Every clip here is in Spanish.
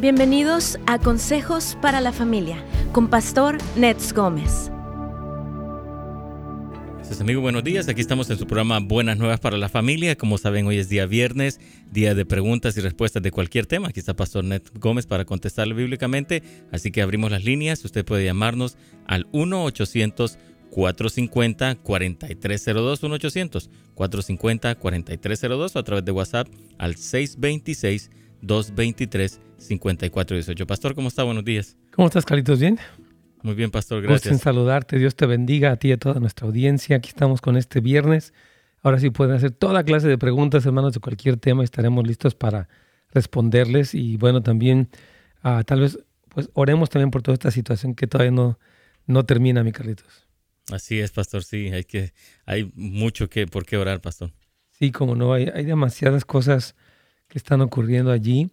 Bienvenidos a Consejos para la Familia con Pastor Nets Gómez. Gracias, amigo. Buenos días. Aquí estamos en su programa Buenas Nuevas para la Familia. Como saben, hoy es día viernes, día de preguntas y respuestas de cualquier tema. Aquí está Pastor Nets Gómez para contestarle bíblicamente. Así que abrimos las líneas. Usted puede llamarnos al 1 800 450-4302, 1-800-450-4302 o a través de WhatsApp al 626-223-5418. Pastor, ¿cómo está? Buenos días. ¿Cómo estás, Carlitos? ¿Bien? Muy bien, Pastor, gracias. en saludarte. Dios te bendiga a ti y a toda nuestra audiencia. Aquí estamos con este viernes. Ahora sí pueden hacer toda clase de preguntas, hermanos, de cualquier tema. Estaremos listos para responderles. Y bueno, también uh, tal vez pues oremos también por toda esta situación que todavía no, no termina, mi Carlitos. Así es, pastor, sí, hay que hay mucho que por qué orar, pastor. Sí, como no, hay, hay demasiadas cosas que están ocurriendo allí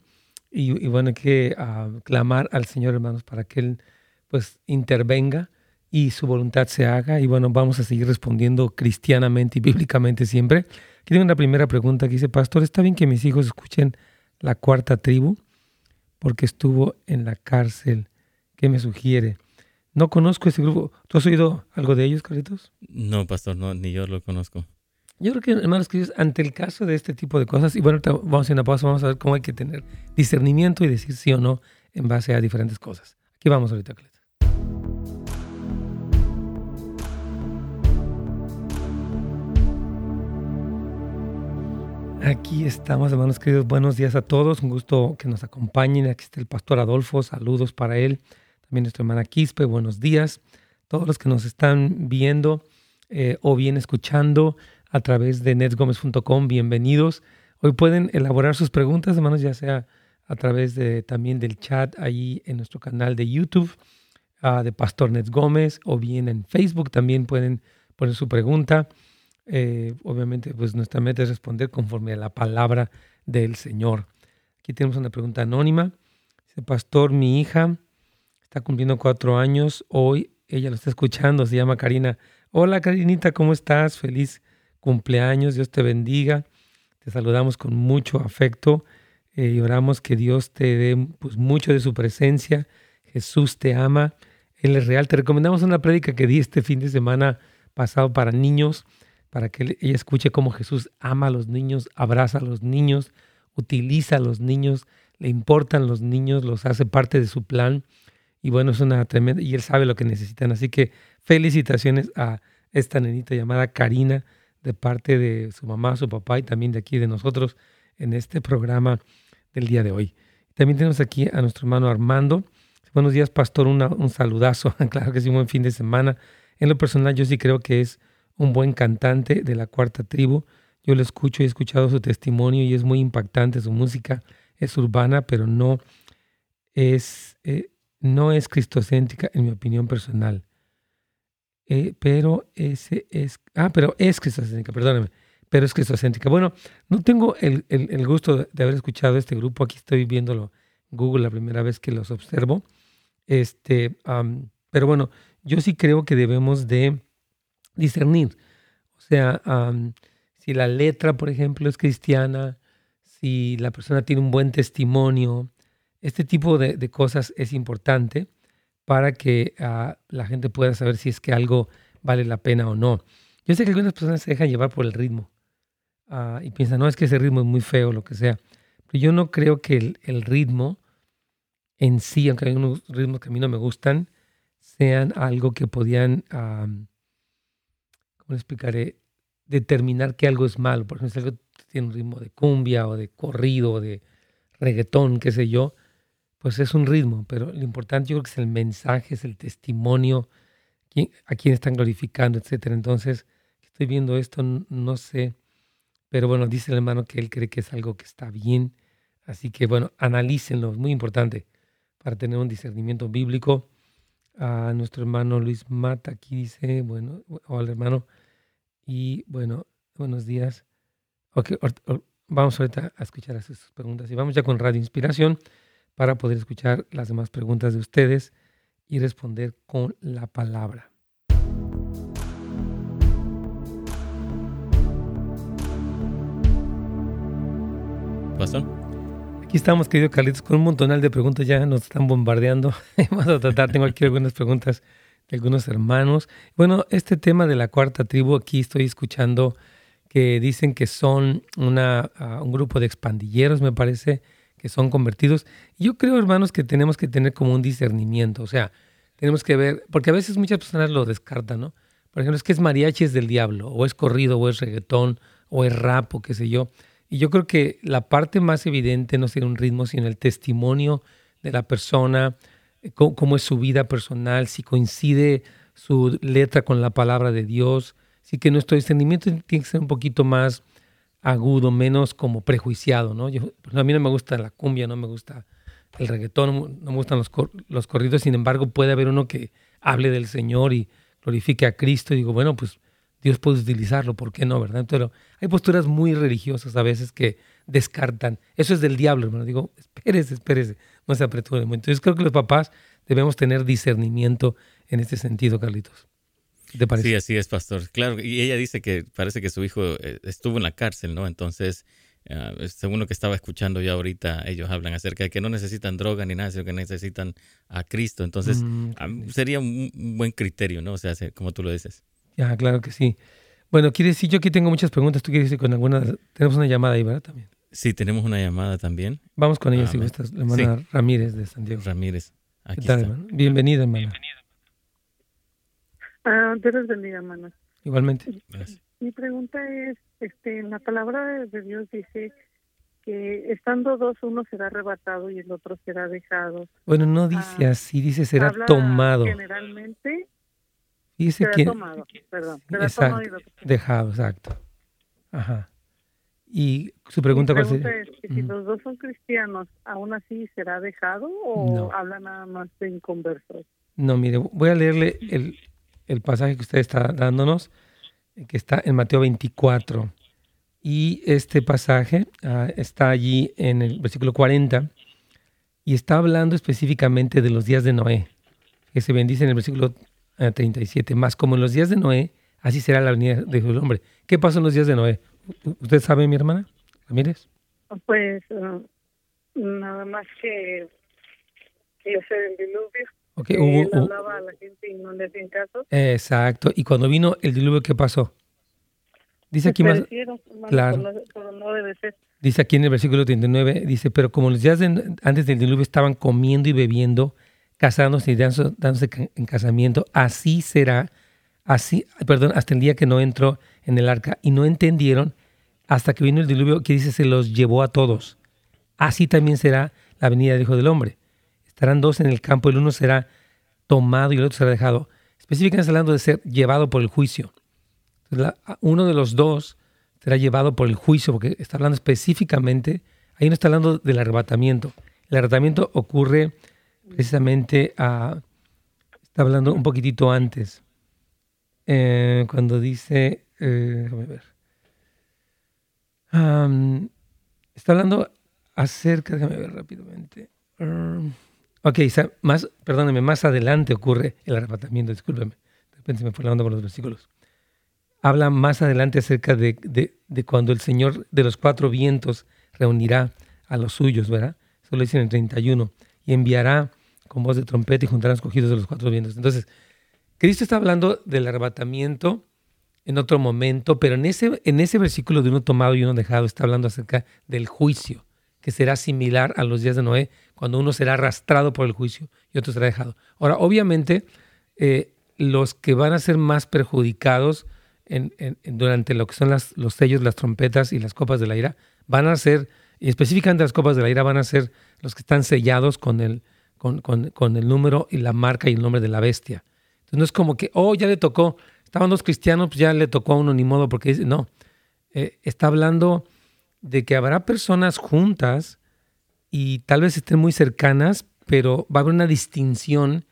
y, bueno, hay que uh, clamar al Señor, hermanos, para que Él pues intervenga y su voluntad se haga y bueno, vamos a seguir respondiendo cristianamente y bíblicamente siempre. Aquí tengo una primera pregunta que dice, pastor, ¿está bien que mis hijos escuchen la cuarta tribu? Porque estuvo en la cárcel. ¿Qué me sugiere? No conozco ese grupo. ¿Tú has oído algo de ellos, Carlitos? No, pastor, no, ni yo lo conozco. Yo creo que, hermanos queridos, ante el caso de este tipo de cosas, y bueno, vamos a una pausa, vamos a ver cómo hay que tener discernimiento y decir sí o no en base a diferentes cosas. Aquí vamos ahorita, Carlitos. Aquí estamos, hermanos queridos. Buenos días a todos. Un gusto que nos acompañen. Aquí está el pastor Adolfo. Saludos para él también nuestra hermana Quispe, buenos días. Todos los que nos están viendo eh, o bien escuchando a través de netsgomez.com, bienvenidos. Hoy pueden elaborar sus preguntas, hermanos, ya sea a través de, también del chat ahí en nuestro canal de YouTube uh, de Pastor Nets Gómez o bien en Facebook también pueden poner su pregunta. Eh, obviamente, pues nuestra meta es responder conforme a la palabra del Señor. Aquí tenemos una pregunta anónima. Pastor, mi hija está cumpliendo cuatro años. Hoy ella lo está escuchando, se llama Karina. Hola Karinita, ¿cómo estás? Feliz cumpleaños, Dios te bendiga. Te saludamos con mucho afecto eh, y oramos que Dios te dé pues, mucho de su presencia. Jesús te ama, Él es real. Te recomendamos una prédica que di este fin de semana pasado para niños, para que ella escuche cómo Jesús ama a los niños, abraza a los niños, utiliza a los niños, le importan los niños, los hace parte de su plan y bueno, es una tremenda, y él sabe lo que necesitan. Así que felicitaciones a esta nenita llamada Karina, de parte de su mamá, su papá y también de aquí de nosotros en este programa del día de hoy. También tenemos aquí a nuestro hermano Armando. Buenos días, pastor, un saludazo. claro que sí, un buen fin de semana. En lo personal, yo sí creo que es un buen cantante de la cuarta tribu. Yo lo escucho y he escuchado su testimonio y es muy impactante. Su música es urbana, pero no es, eh, no es cristocéntrica en mi opinión personal. Eh, pero ese es, ah, pero es cristocéntrica, perdóname, pero es cristocéntrica. Bueno, no tengo el, el, gusto de haber escuchado este grupo, aquí estoy viéndolo Google la primera vez que los observo, este, pero bueno, yo sí creo que debemos de discernir, o sea, si la letra, por ejemplo, es cristiana, si la persona tiene un buen testimonio, este tipo de, cosas es importante para que ah, la gente pueda saber si es que algo vale la pena o no. Yo sé que algunas personas se dejan llevar por el ritmo ah, y piensan, no, es que ese ritmo es muy feo, lo que sea. Pero yo no creo que el, ritmo en sí, aunque hay unos ritmos que a mí no me gustan, sean algo que podían, ¿cómo le explicaré? Determinar que algo es malo. Por ejemplo, si algo tiene un ritmo de cumbia o de corrido o de reggaetón, qué sé yo, pues es un ritmo, pero lo importante yo creo que es el mensaje, es el testimonio, a quién están glorificando, etc. Entonces, estoy viendo esto, no sé, pero bueno, dice el hermano que él cree que es algo que está bien, así que bueno, analícenlo, es muy importante para tener un discernimiento bíblico. A nuestro hermano Luis Mata aquí dice, bueno, hola hermano, y bueno, buenos días. Ok, vamos ahorita a escuchar sus preguntas y vamos ya con Radio Inspiración para poder escuchar las demás preguntas de ustedes y responder con la palabra. ¿Pastor? Aquí estamos, querido Carlitos, con un montonal de preguntas. Ya nos están bombardeando. Vamos a tratar, tengo aquí algunas preguntas de algunos hermanos. Bueno, este tema de la cuarta tribu, aquí estoy escuchando que dicen que son una, uh, un grupo de expandilleros, me parece, son convertidos. Yo creo, hermanos, que tenemos que tener como un discernimiento, o sea, tenemos que ver, porque a veces muchas personas lo descartan, ¿no? Por ejemplo, es que es mariachi es del diablo, o es corrido, o es reggaetón, o es rap, o qué sé yo. Y yo creo que la parte más evidente no sería un ritmo, sino el testimonio de la persona, eh, cómo, cómo es su vida personal, si coincide su letra con la palabra de Dios. Así que nuestro discernimiento tiene que ser un poquito más agudo, menos como prejuiciado, ¿no? Yo, a mí no me gusta la cumbia, no me gusta el reggaetón, no me gustan los, los corridos, sin embargo puede haber uno que hable del Señor y glorifique a Cristo y digo, bueno, pues Dios puede utilizarlo, ¿por qué no, verdad? Pero hay posturas muy religiosas a veces que descartan. Eso es del diablo, hermano. Digo, espérese, espérese, no se apreture. Entonces creo que los papás debemos tener discernimiento en este sentido, Carlitos. ¿Te parece? Sí, así es, pastor. Claro, y ella dice que parece que su hijo eh, estuvo en la cárcel, ¿no? Entonces, uh, según lo que estaba escuchando ya ahorita, ellos hablan acerca de que no necesitan droga ni nada, sino que necesitan a Cristo. Entonces, mm, um, sería un, un, buen criterio, ¿no? O sea, como tú lo dices. Ya, claro que sí. Bueno, quiere decir, yo aquí tengo muchas preguntas. ¿Tú quieres decir con alguna? Tenemos una llamada ahí, ¿verdad? También. Sí, tenemos una llamada también. Vamos con ella, ah, si gustas. La hermana sí. Ramírez de San Diego. Ramírez. Aquí ¿Qué tal, está. hermano? Bienvenida, hermana. Bienvenida. Ah, Dios bendiga, hermano. Igualmente. Gracias. Mi pregunta es, este, en la palabra de Dios dice que estando dos, uno será arrebatado y el otro será dejado. Bueno, no dice ah, así, dice será tomado. Generalmente Dice será que, tomado, perdón, será exacto, tomado y dejado, exacto. Ajá. Y su pregunta, Mi cuál sería? es que si Ujú. los dos son cristianos, ¿aún así será dejado o No. habla nada más de inconversos? No, mire, voy a leerle el, el pasaje que usted está dándonos, eh, que está en Mateo 24. Y este pasaje ah, está allí en el versículo 40 y está hablando específicamente de los días de Noé, que se bendice en el versículo ah, 37. Más como en los días de Noé, así será la venida del Hombre. ¿Qué pasó en los días de Noé? ¿Usted sabe, mi hermana? Ramírez. Pues ah, nada más que que el diluvio, Ok, que hubo- él hubo- hablaba a la gente y no le hacían caso. exacto. Y cuando vino el diluvio, ¿qué pasó? Dice aquí más, claro. pero no- pero no debe ser. Dice aquí en el versículo 39, dice, pero como los días de- antes del diluvio estaban comiendo y bebiendo, casándose y dándose, dándose en casamiento, así será, así, perdón, hasta el día que no entró en el arca y no entendieron hasta que vino el diluvio que dice se los llevó a todos. Así también será la venida del Hijo del Hombre. Estarán dos en el campo, el uno será tomado y el otro será dejado. Específicamente está hablando de ser llevado por el juicio. Uno de los dos será llevado por el juicio, porque está hablando específicamente, ahí no está hablando del arrebatamiento. El arrebatamiento ocurre precisamente, a, está hablando un poquitito antes, eh, cuando dice, eh, déjame ver, está hablando acerca, déjame ver rápidamente. Ok, más, perdóneme, más adelante ocurre el arrebatamiento, discúlpeme, de repente me fue la onda con los versículos habla más adelante acerca de, de- cuando el Señor de los cuatro vientos reunirá a los suyos, ¿verdad? Eso lo dice en el 31. Y enviará con voz de trompeta y juntará los de los cuatro vientos. Entonces, Cristo está hablando del arrebatamiento en otro momento, pero en ese, en ese versículo de uno tomado y uno dejado está hablando acerca del juicio, que será similar a los días de Noé, cuando uno será arrastrado por el juicio y otro será dejado. Ahora, obviamente, eh, los que van a ser más perjudicados durante lo que son los sellos, las trompetas y las copas de la ira, van a ser, y específicamente las copas de la ira van a ser los que están sellados con el, con, con- con el número y la marca y el nombre de la bestia. Entonces no es como que, oh, ya le tocó, estaban dos cristianos, pues ya le tocó a uno ni modo, porque dice, no, Eh, está hablando de que habrá personas juntas y tal vez estén muy cercanas, pero va a haber una distinción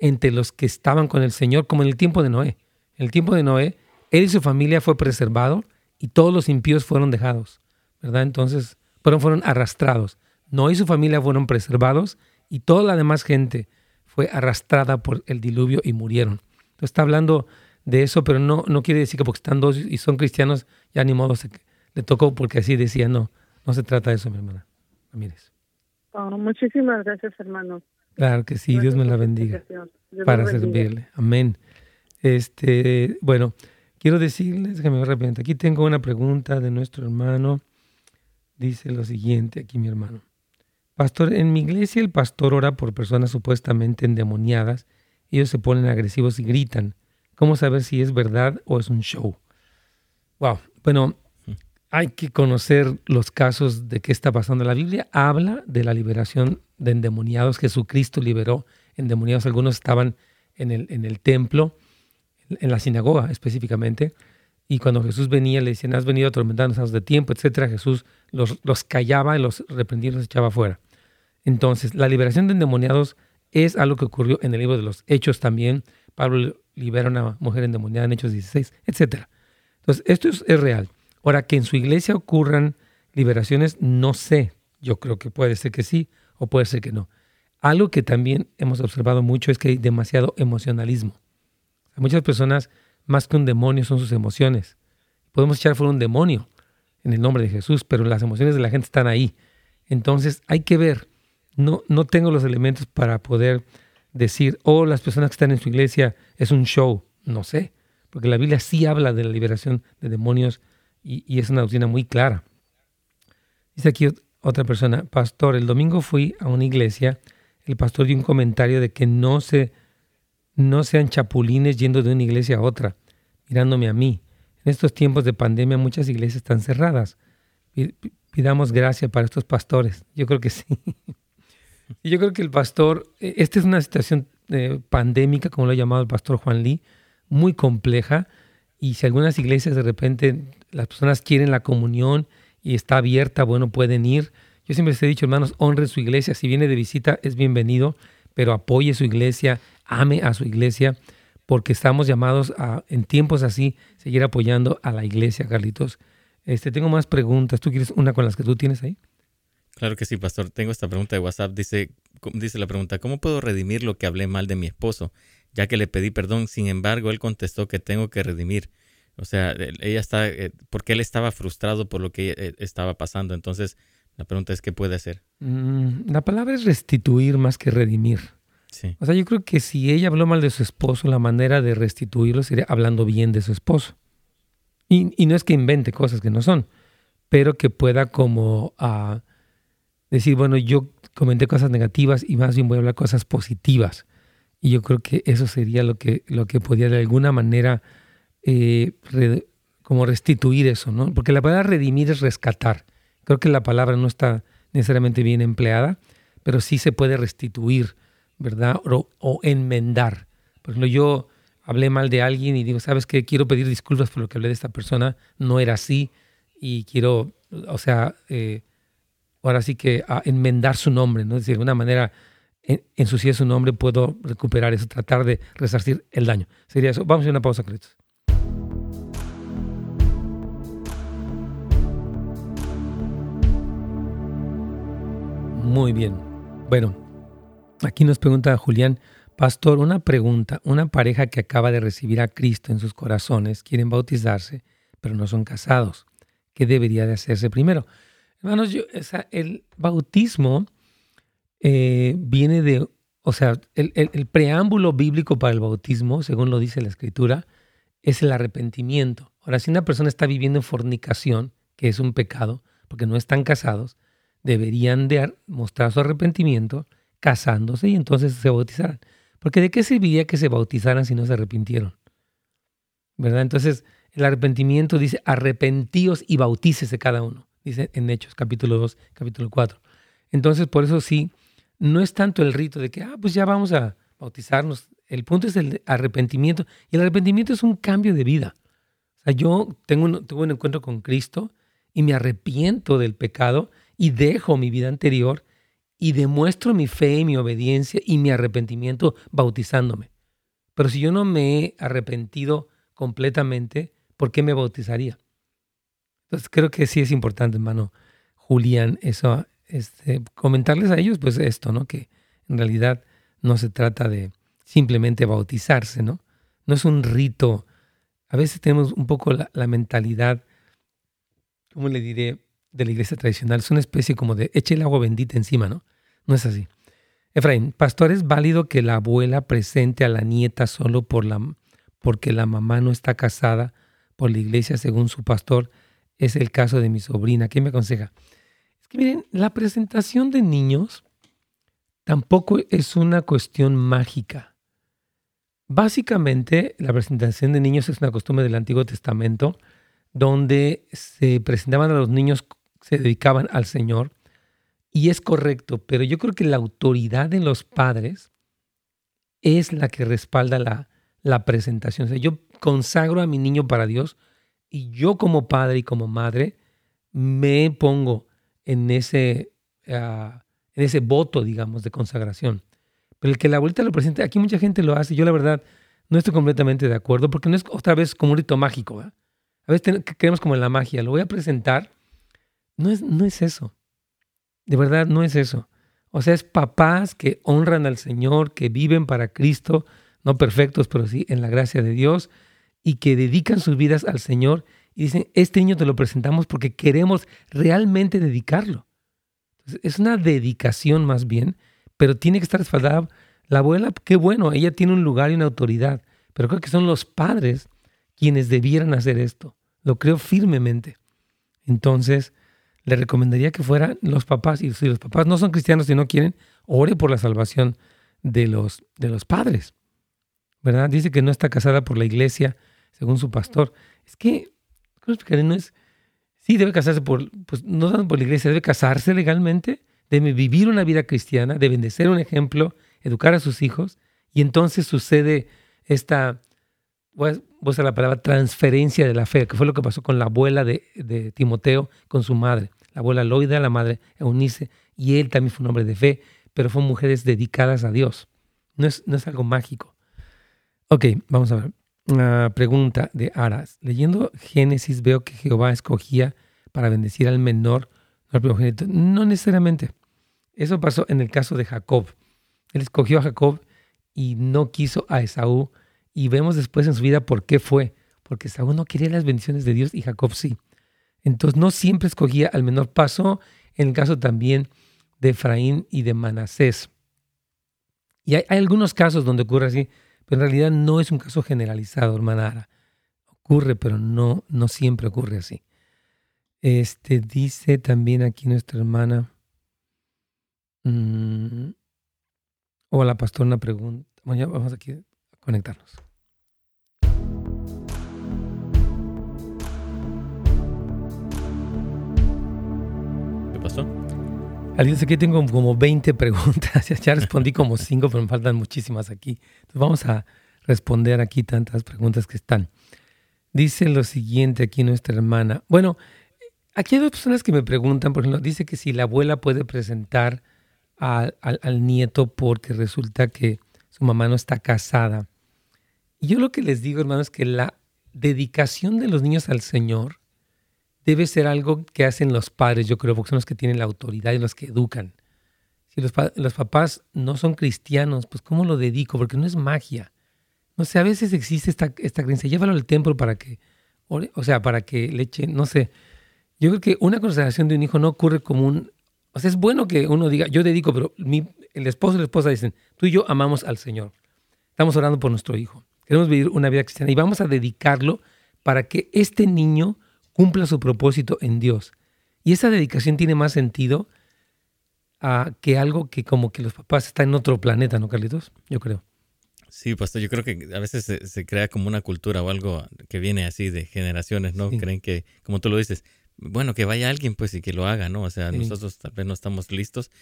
entre los que estaban con el Señor, como en el tiempo de Noé. En el tiempo de Noé, él y su familia fue preservado y todos los impíos fueron dejados, ¿verdad? Entonces, fueron, fueron arrastrados. Noé y su familia fueron preservados y toda la demás gente fue arrastrada por el diluvio y murieron. Entonces, está hablando de eso, pero no, no quiere decir que porque están dos y son cristianos, ya ni modo se, le tocó porque así decía, no, no se trata de eso, mi hermana Ramírez. Oh, muchísimas gracias, hermano. Claro que sí, Dios me la bendiga para servirle. Amén. Este, bueno, quiero decirles, déjame ver rápidamente, aquí tengo una pregunta de nuestro hermano. Dice lo siguiente aquí mi hermano. Pastor, en mi iglesia el pastor ora por personas supuestamente endemoniadas. Ellos se ponen agresivos y gritan. ¿Cómo saber si es verdad o es un show? Wow. Bueno, hay que conocer los casos de qué está pasando. La Biblia habla de la liberación de endemoniados. Jesucristo liberó endemoniados. Algunos estaban en el, en el templo, en la sinagoga específicamente. Y cuando Jesús venía, le decían, has venido a atormentarnos de tiempo, etcétera. Jesús los, los callaba y los reprendía y los echaba fuera. Entonces, la liberación de endemoniados es algo que ocurrió en el libro de los Hechos también. Pablo libera a una mujer endemoniada en Hechos 16, etcétera. Entonces, esto es, es real. Ahora, que en su iglesia ocurran liberaciones, no sé. Yo creo que puede ser que sí o puede ser que no. Algo que también hemos observado mucho es que hay demasiado emocionalismo. Muchas personas, más que un demonio, son sus emociones. Podemos echar fuera un demonio en el nombre de Jesús, pero las emociones de la gente están ahí. Entonces hay que ver. No, no tengo los elementos para poder decir, oh, las personas que están en su iglesia es un show. No sé, porque la Biblia sí habla de la liberación de demonios y, es una doctrina muy clara. Dice aquí otra persona, pastor, el domingo fui a una iglesia, el pastor dio un comentario de que no, se, no sean chapulines yendo de una iglesia a otra, mirándome a mí. En estos tiempos de pandemia muchas iglesias están cerradas. Pidamos gracia para estos pastores. Yo creo que sí. Yo creo que el pastor, e, esta es una situación eh, pandémica, como lo ha llamado el pastor Juan Lee, muy compleja. Y si algunas iglesias de repente las personas quieren la comunión y está abierta, bueno, pueden ir. Yo siempre les he dicho, hermanos, honren su iglesia. Si viene de visita, es bienvenido, pero apoye su iglesia, ame a su iglesia, porque estamos llamados a, en tiempos así, seguir apoyando a la iglesia, Carlitos. Este, tengo más preguntas. ¿Tú quieres una con las que tú tienes ahí? Claro que sí, pastor. Tengo esta pregunta de WhatsApp. Dice, dice la pregunta, ¿cómo puedo redimir lo que hablé mal de mi esposo? Ya que le pedí perdón, sin embargo, él contestó que tengo que redimir. O sea, ella está, eh, porque él estaba frustrado por lo que eh, estaba pasando. Entonces, la pregunta es, ¿qué puede hacer? Mm, la palabra es restituir más que redimir. Sí. O sea, yo creo que si ella habló mal de su esposo, la manera de restituirlo sería hablando bien de su esposo. Y, no es que invente cosas que no son, pero que pueda como uh, decir, bueno, yo comenté cosas negativas y más bien voy a hablar cosas positivas. Y yo creo que eso sería lo que, lo que podría de alguna manera eh, como restituir eso, ¿no? Porque la palabra redimir es rescatar. Creo que la palabra no está necesariamente bien empleada, pero sí se puede restituir, ¿verdad? O, enmendar. Por ejemplo, yo hablé mal de alguien y digo, ¿sabes qué? Quiero pedir disculpas por lo que hablé de esta persona, no era así y quiero, o sea, eh, ahora sí que enmendar su nombre, ¿no? Es decir, de alguna manera ensuciar su nombre, puedo recuperar eso, tratar de resarcir el daño. Sería eso. Vamos a una pausa, Carlitos. Muy bien. Bueno, aquí nos pregunta Julián, Pastor, una pregunta. Una pareja que acaba de recibir a Cristo en sus corazones quieren bautizarse, pero no son casados. ¿Qué debería de hacerse primero? Hermanos, el bautismo eh, viene de, o sea, el, el, preámbulo bíblico para el bautismo, según lo dice la Escritura, es el arrepentimiento. Ahora, si una persona está viviendo en fornicación, que es un pecado, porque no están casados, deberían de mostrar su arrepentimiento casándose y entonces se bautizarán. Porque ¿de qué serviría que se bautizaran si no se arrepintieron? ¿Verdad? Entonces, el arrepentimiento dice, arrepentíos y bautícese cada uno, dice en Hechos capítulo 2, capítulo 4. Entonces, por eso sí, no es tanto el rito de que, ah, pues ya vamos a bautizarnos. El punto es el arrepentimiento. Y el arrepentimiento es un cambio de vida. O sea, yo tengo un, tuve un encuentro con Cristo y me arrepiento del pecado y dejo mi vida anterior y demuestro mi fe y mi obediencia y mi arrepentimiento bautizándome. Pero si yo no me he arrepentido completamente, ¿por qué me bautizaría? Entonces creo que sí es importante, hermano Julián, eso, este, comentarles a ellos, pues esto, ¿no? Que en realidad no se trata de simplemente bautizarse, ¿no? No es un rito. A veces tenemos un poco la, la mentalidad, ¿cómo le diré? De la iglesia tradicional. Es una especie como de eche el agua bendita encima, ¿no? No es así. Efraín, pastor, ¿es válido que la abuela presente a la nieta solo por la, porque la mamá no está casada por la iglesia según su pastor? Es el caso de mi sobrina. ¿Qué me aconseja? Es que miren, la presentación de niños tampoco es una cuestión mágica. Básicamente, la presentación de niños es una costumbre del Antiguo Testamento donde se presentaban a los niños, se dedicaban al Señor, y es correcto, pero yo creo que la autoridad de los padres es la que respalda la, la presentación. O sea, yo consagro a mi niño para Dios y yo como padre y como madre me pongo en ese, ah, en ese voto, digamos, de consagración. Pero el que la abuelita lo presente, aquí mucha gente lo hace, yo la verdad no estoy completamente de acuerdo, porque no es otra vez como un rito mágico. A veces creemos como en la magia, lo voy a presentar. No es, no es eso. De verdad, no es eso. O sea, es papás que honran al Señor, que viven para Cristo, no perfectos, pero sí en la gracia de Dios, y que dedican sus vidas al Señor y dicen, este niño te lo presentamos porque queremos realmente dedicarlo. es una dedicación más bien pero tiene que estar respaldada. La abuela, qué bueno, ella tiene un lugar y una autoridad, pero creo que son los padres quienes debieran hacer esto. Lo creo firmemente. Entonces, le recomendaría que fueran los papás, y si los papás no son cristianos y no quieren, ore por la salvación de los, de los padres. ¿Verdad? Dice que no está casada por la iglesia, según su pastor. Es que, ¿cómo? No es, sí, debe casarse por, pues no por la iglesia, debe casarse legalmente, debe vivir una vida cristiana, deben de ser un ejemplo, educar a sus hijos, y entonces sucede esta, voy a usar la palabra transferencia de la fe, que fue lo que pasó con la abuela de, Timoteo con su madre, la abuela Loida, la madre Eunice, y él también fue un hombre de fe, pero fueron mujeres dedicadas a Dios. No es, no es algo mágico. Ok, vamos a ver. Una pregunta de Aras. Leyendo Génesis veo que Jehová escogía para bendecir al menor, no al primogénito. No necesariamente. Eso pasó en el caso de Jacob. Él escogió a Jacob y no quiso a Esaú. Y vemos después en su vida por qué fue. Porque Esaú no quería las bendiciones de Dios y Jacob sí. Entonces no siempre escogía al menor. Pasó en el caso también de Efraín y de Manasés. Y hay, algunos casos donde ocurre así, pero en realidad no es un caso generalizado, hermana Ara. Ocurre, pero no, no siempre ocurre así. Este dice también aquí nuestra hermana. Mm. Hola, pastor, una pregunta. Bueno, vamos aquí a conectarnos. ¿Qué pasó? Alicia, aquí tengo como 20 preguntas. Ya respondí como 5, pero me faltan muchísimas aquí. Entonces vamos a responder aquí tantas preguntas que están. Dice lo siguiente aquí nuestra hermana. Bueno, aquí hay dos personas que me preguntan, por ejemplo, dice que si la abuela puede presentar al, nieto porque resulta que su mamá no está casada. Y yo lo que les digo, hermanos, es que la dedicación de los niños al Señor debe ser algo que hacen los padres, yo creo, porque son los que tienen la autoridad y los que educan. Si los, papás no son cristianos, pues ¿cómo lo dedico? Porque no es magia. No sé, a veces existe esta, creencia, llévalo al templo para que, o sea, para que le echen, no sé. Yo creo que una consagración de un hijo no ocurre como un o sea, es bueno que uno diga, yo dedico, pero el esposo y la esposa dicen, tú y yo amamos al Señor. Estamos orando por nuestro hijo. Queremos vivir una vida cristiana y vamos a dedicarlo para que este niño cumpla su propósito en Dios. Y esa dedicación tiene más sentido a que algo que como que los papás están en otro planeta, ¿no, Carlitos? Yo creo. Sí, pastor, yo creo que a veces se, crea como una cultura o algo que viene así de generaciones, ¿no? Creen que, como tú lo dices, bueno, que vaya alguien pues y que lo haga, ¿no? O sea, nosotros tal vez no estamos listos,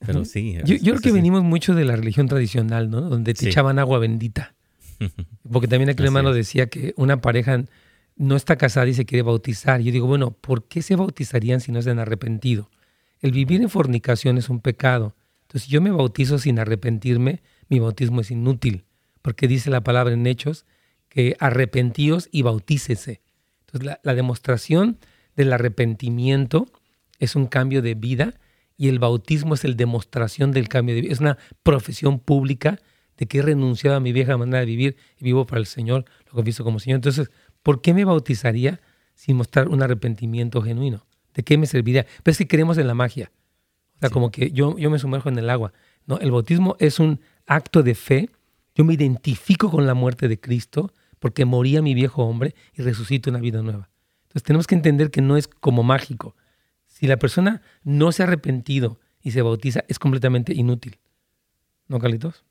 pero sí. Yo, creo que venimos mucho de la religión tradicional, ¿no? Donde te echaban agua bendita. Porque también aquel hermano decía que una pareja no está casada y se quiere bautizar. Yo digo, bueno, ¿por qué se bautizarían si no se han arrepentido? El vivir en fornicación es un pecado. Entonces, si yo me bautizo sin arrepentirme, mi bautismo es inútil. Porque dice la palabra en Hechos que arrepentíos y bautícese. Entonces, la, la demostración del arrepentimiento es un cambio de vida y el bautismo es el demostración del cambio de vida. Es una profesión pública de que he renunciado a mi vieja manera de vivir y vivo para el Señor, lo confieso como Señor. Entonces, ¿por qué me bautizaría sin mostrar un arrepentimiento genuino? ¿De qué me serviría? Pero es que creemos en la magia. O sea, como que yo, yo me sumerjo en el agua. No, el bautismo es un acto de fe. Yo me identifico con la muerte de Cristo porque moría mi viejo hombre y resucito una vida nueva. Entonces tenemos que entender que no es como mágico. Si la persona no se ha arrepentido y se bautiza, es completamente inútil. ¿No, Carlitos?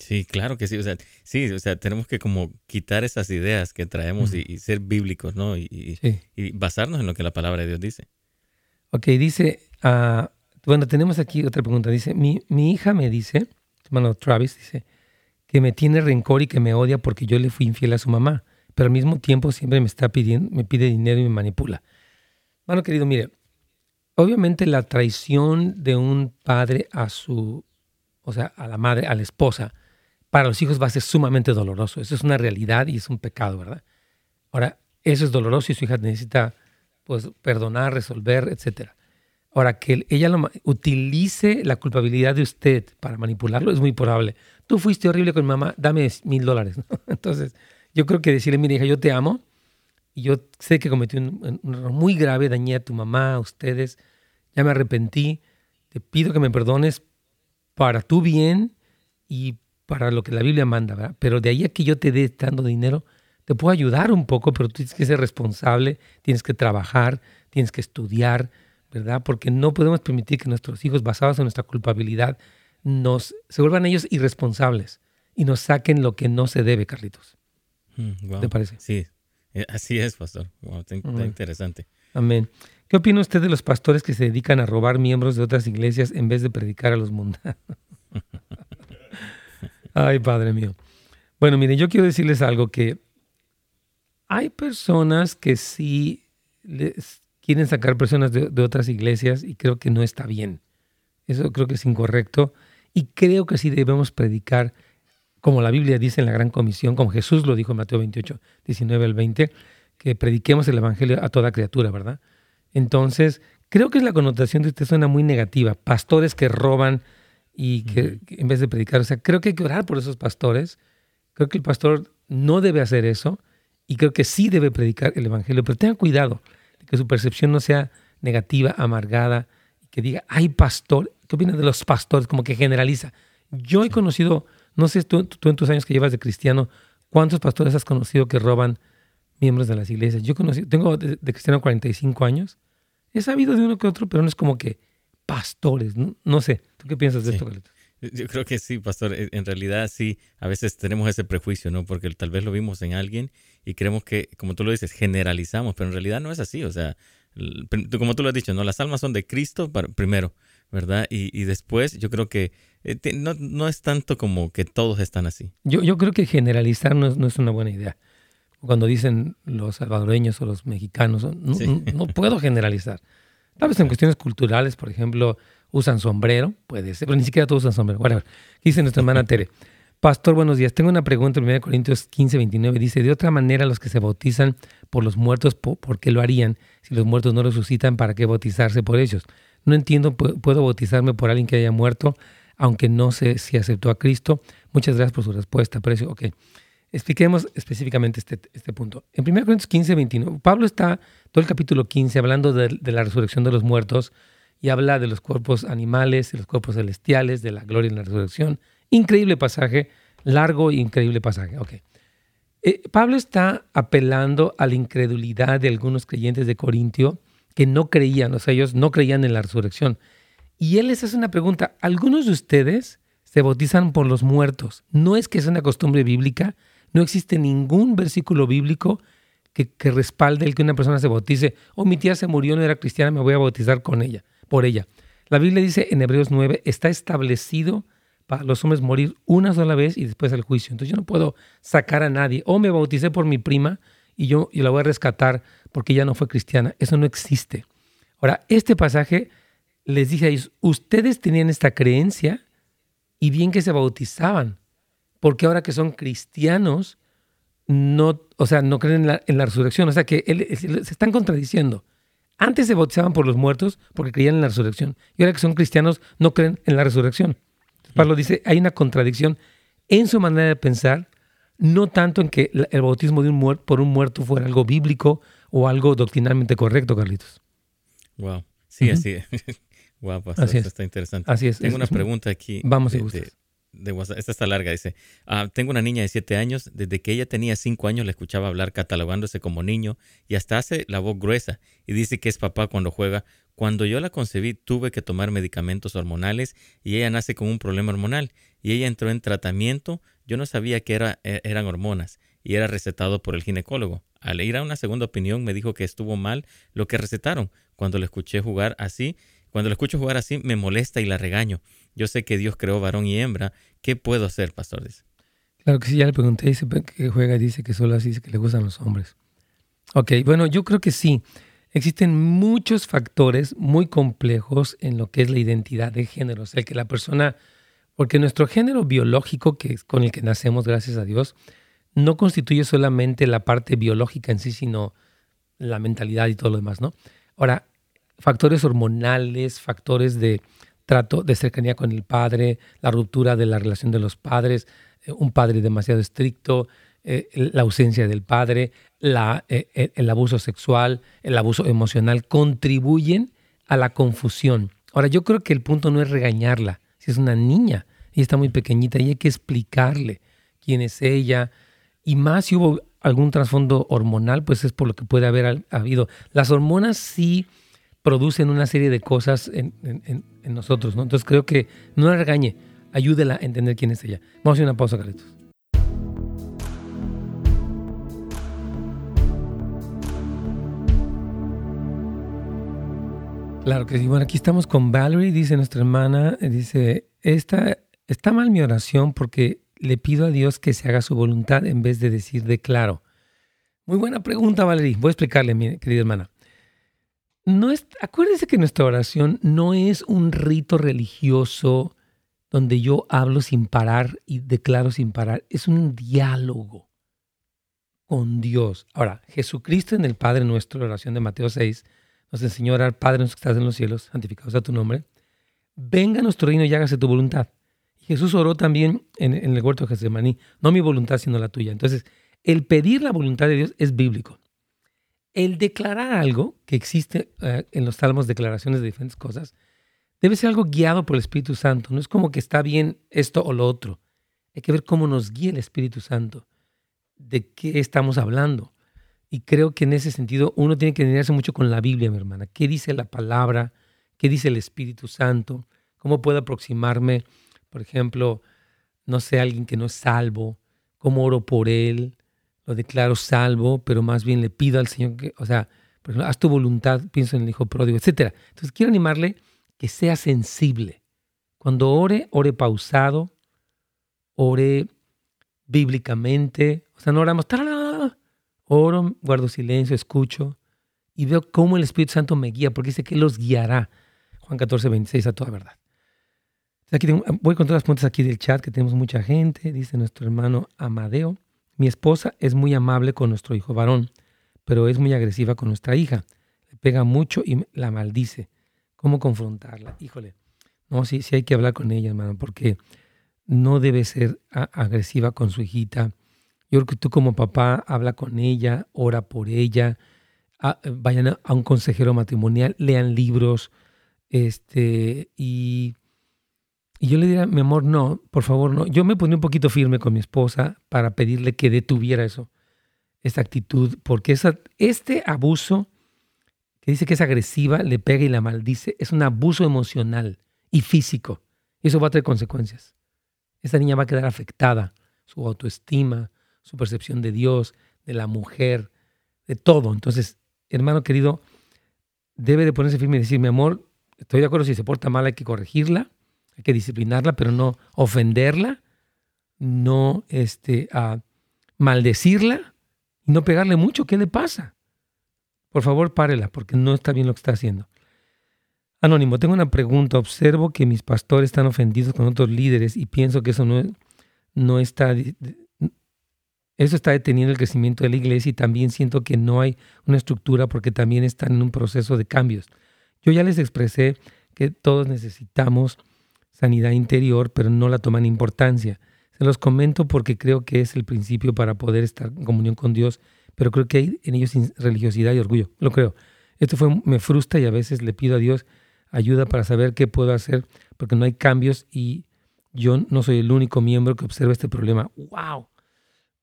Sí, claro que sí. O sea, sí, o sea, tenemos que como quitar esas ideas que traemos y, ser bíblicos, ¿no? Y, basarnos en lo que la palabra de Dios dice. Ok, dice, uh, bueno, tenemos aquí otra pregunta. Dice, mi, mi hija me dice, hermano Travis, dice, que me tiene rencor y que me odia porque yo le fui infiel a su mamá, pero al mismo tiempo siempre me está pidiendo, me pide dinero y me manipula. Bueno, querido, mire, obviamente la traición de un padre a su, o sea, a la madre, a la esposa, para los hijos va a ser sumamente doloroso. Eso es una realidad y es un pecado, ¿verdad? Ahora, eso es doloroso y su hija necesita pues perdonar, resolver, etc. Ahora, que ella lo, utilice la culpabilidad de usted para manipularlo es muy probable. Tú fuiste horrible con mi mamá, dame mil dólares. Entonces, yo creo que decirle, mira hija, yo te amo y yo sé que cometí un, un error muy grave, dañé a tu mamá, a ustedes, ya me arrepentí, te pido que me perdones para tu bien y para lo que la Biblia manda, ¿verdad? Pero de ahí a que yo te dé dando dinero, te puedo ayudar un poco, pero tú tienes que ser responsable, tienes que trabajar, tienes que estudiar, ¿verdad? Porque no podemos permitir que nuestros hijos, basados en nuestra culpabilidad, nos, se vuelvan ellos irresponsables y nos saquen lo que no se debe, Carlitos. Mm, ¿Te parece? Sí, eh, así es, pastor. Wow, está, interesante. Amén. ¿Qué opina usted de los pastores que se dedican a robar miembros de otras iglesias en vez de predicar a los mundanos? Ay, Padre mío. Bueno, miren, yo quiero decirles algo que hay personas que sí les quieren sacar personas de, otras iglesias y creo que no está bien. Eso creo que es incorrecto y creo que sí debemos predicar como la Biblia dice en la Gran Comisión, como Jesús lo dijo en Mateo 28, 19 al 20, que prediquemos el Evangelio a toda criatura, ¿verdad? Entonces, creo que es la connotación de usted suena muy negativa. Pastores que roban y que, en vez de predicar, o sea, creo que hay que orar por esos pastores. Creo que el pastor no debe hacer eso y creo que sí debe predicar el evangelio, pero tenga cuidado de que su percepción no sea negativa, amargada, y que diga, hay pastor, ¿qué opinas de los pastores? Como que generaliza. Yo he conocido, no sé tú, tú, en tus años que llevas de cristiano, ¿cuántos pastores has conocido que roban miembros de las iglesias? Yo conocí, tengo de, de cristiano 45 años, he sabido de uno que otro, pero no es como que pastores. No, sé, ¿tú qué piensas de esto, Carlitos? Yo creo que sí, pastor. E, en realidad sí, a veces tenemos ese prejuicio, ¿no? Porque tal vez lo vimos en alguien y creemos que, como tú lo dices, generalizamos, pero en realidad no es así. O sea, como tú lo has dicho, ¿no? Las almas son de Cristo primero, ¿verdad? Y, después yo creo que eh, no, es tanto como que todos están así. Yo, yo creo que generalizar no es, no es una buena idea. Cuando dicen los salvadoreños o los mexicanos, no puedo generalizar. Tal vez en cuestiones culturales, por ejemplo, usan sombrero, puede ser, pero ni siquiera todos usan sombrero. Bueno, dice nuestra hermana Tere. Pastor, buenos días. Tengo una pregunta en 1 Corintios 15, 29. Dice, de otra manera, los que se bautizan por los muertos, ¿por qué lo harían? Si los muertos no resucitan, ¿para qué bautizarse por ellos? No entiendo, ¿puedo bautizarme por alguien que haya muerto, aunque no sé si aceptó a Cristo? Muchas gracias por su respuesta. Precio, ok. Expliquemos específicamente este, este punto. En 1 Corintios 15, 29, Pablo está todo el capítulo 15 hablando de, la resurrección de los muertos y habla de los cuerpos animales, de los cuerpos celestiales, de la gloria y la resurrección. Increíble pasaje, largo y increíble pasaje. Eh, Pablo está apelando a la incredulidad de algunos creyentes de Corintio que no creían, o sea, ellos no creían en la resurrección. Y él les hace una pregunta, ¿algunos de ustedes se bautizan por los muertos? No es que sea una costumbre bíblica, no existe ningún versículo bíblico que, respalde el que una persona se bautice. O oh, mi tía se murió, no era cristiana, me voy a bautizar con ella, por ella. La Biblia dice en Hebreos 9, está establecido para los hombres morir una sola vez y después el juicio. Entonces yo no puedo sacar a nadie. O me bauticé por mi prima y yo y la voy a rescatar porque ella no fue cristiana. Eso no existe. Ahora, este pasaje les dice a ellos, ustedes tenían esta creencia y bien que se bautizaban porque ahora que son cristianos, no, o sea, no creen en la, resurrección. O sea, que se están contradiciendo. Antes se bautizaban por los muertos porque creían en la resurrección. Y ahora que son cristianos, no creen en la resurrección. Pablo dice, hay una contradicción en su manera de pensar, no tanto en que el bautismo de un muerto por un muerto fuera algo bíblico o algo doctrinalmente correcto, Carlitos. Wow. Sí, así Wow, pastor, Así es. está interesante. Así es. Tengo es- una es- pregunta aquí. Vamos, si de, gustas. de- de WhatsApp. Esta está larga, dice. ah, tengo una niña de 7 años. Desde que ella tenía 5 años la escuchaba hablar catalogándose como niño y hasta hace la voz gruesa y dice que es papá cuando juega. Cuando yo la concebí tuve que tomar medicamentos hormonales y ella nace con un problema hormonal y ella entró en tratamiento. Yo no sabía que era, e- eran hormonas y era recetado por el ginecólogo. Al ir a una segunda opinión me dijo que estuvo mal lo que recetaron. Cuando le escuché jugar así, cuando le escucho jugar así me molesta y la regaño. Yo sé que Dios creó varón y hembra. ¿Qué puedo hacer, pastor? Dice. Claro que sí, ya le pregunté, dice que juega y dice que solo así que le gustan los hombres. Ok, bueno, yo creo que sí. Existen muchos factores muy complejos en lo que es la identidad de género. O sea, que la persona, porque nuestro género biológico, que es con el que nacemos, gracias a Dios, no constituye solamente la parte biológica en sí, sino la mentalidad y todo lo demás, ¿no? Ahora, factores hormonales, factores de trato, de cercanía con el padre, la ruptura de la relación de los padres, eh, un padre demasiado estricto, eh, la ausencia del padre, eh, el abuso sexual, el abuso emocional, contribuyen a la confusión. Ahora, yo creo que el punto no es regañarla. Si es una niña y está muy pequeñita y hay que explicarle quién es ella. Y más si hubo algún trasfondo hormonal, pues es por lo que puede haber habido. Las hormonas sí producen una serie de cosas en, nosotros, ¿no? Entonces creo que no la regañe, ayúdela a entender quién es ella. Vamos a hacer una pausa, Carlitos. Claro que sí. Bueno, aquí estamos con Valerie, dice nuestra hermana, eh, dice, esta, está mal mi oración porque le pido a Dios que se haga su voluntad en vez de decir declaro. Muy buena pregunta, Valerie. Voy a explicarle, mi querida hermana. No es, acuérdense que nuestra oración no es un rito religioso donde yo hablo sin parar y declaro sin parar. Es un diálogo con Dios. Ahora, Jesucristo en el Padre nuestro, la oración de Mateo 6, nos enseñó a orar, Padre nuestro que estás en los cielos, santificado sea tu nombre. Venga nuestro reino y hágase tu voluntad. Jesús oró también en, en el huerto de Getsemaní, no mi voluntad sino la tuya. Entonces, el pedir la voluntad de Dios es bíblico. El declarar algo, que existe eh, en los salmos declaraciones de diferentes cosas, debe ser algo guiado por el Espíritu Santo. No es como que está bien esto o lo otro. Hay que ver cómo nos guía el Espíritu Santo, de qué estamos hablando. Y creo que en ese sentido uno tiene que alinearse mucho con la Biblia, mi hermana. ¿Qué dice la palabra? ¿Qué dice el Espíritu Santo? ¿Cómo puedo aproximarme, por ejemplo, no sé, alguien que no es salvo? ¿Cómo oro por él? Declaro salvo, pero más bien le pido al Señor que, o sea, haz tu voluntad, pienso en el Hijo pródigo, etcétera. Entonces quiero animarle que sea sensible. Cuando ore, ore pausado, ore bíblicamente. O sea, no oramos, oro, guardo silencio, escucho y veo cómo el Espíritu Santo me guía, porque dice que los guiará. Juan 14, 26, a toda verdad. Aquí voy con todas las puntas aquí del chat, que tenemos mucha gente. Dice nuestro hermano Amadeo. Mi esposa es muy amable con nuestro hijo varón, pero es muy agresiva con nuestra hija. Le pega mucho y la maldice. ¿Cómo confrontarla? Híjole. No, sí, sí hay que hablar con ella, hermano, porque no debe ser agresiva con su hijita. Yo creo que tú como papá habla con ella, ora por ella, vayan a un consejero matrimonial, lean libros, este, y, y yo le diría, mi amor, no, por favor, no. Yo me pondría un poquito firme con mi esposa para pedirle que detuviera eso, esa actitud, porque esa, este abuso que dice que es agresiva, le pega y la maldice, es un abuso emocional y físico. Y eso va a traer consecuencias. Esa niña va a quedar afectada, su autoestima, su percepción de Dios, de la mujer, de todo. Entonces, hermano querido, debe de ponerse firme y decir, mi amor, estoy de acuerdo, si se porta mal hay que corregirla, hay que disciplinarla, pero no ofenderla, no este, a maldecirla y no pegarle mucho. ¿Qué le pasa? Por favor, párela, porque no está bien lo que está haciendo. Anónimo, tengo una pregunta. Observo que mis pastores están ofendidos con otros líderes y pienso que eso no, no está... Eso está deteniendo el crecimiento de la iglesia y también siento que no hay una estructura porque también están en un proceso de cambios. Yo ya les expresé que todos necesitamos sanidad interior, pero no la toman importancia. Se los comento porque creo que es el principio para poder estar en comunión con Dios, pero creo que hay en ellos religiosidad y orgullo. Lo creo. Esto fue, me frustra y a veces le pido a Dios ayuda para saber qué puedo hacer, porque no hay cambios y yo no soy el único miembro que observa este problema. ¡Wow!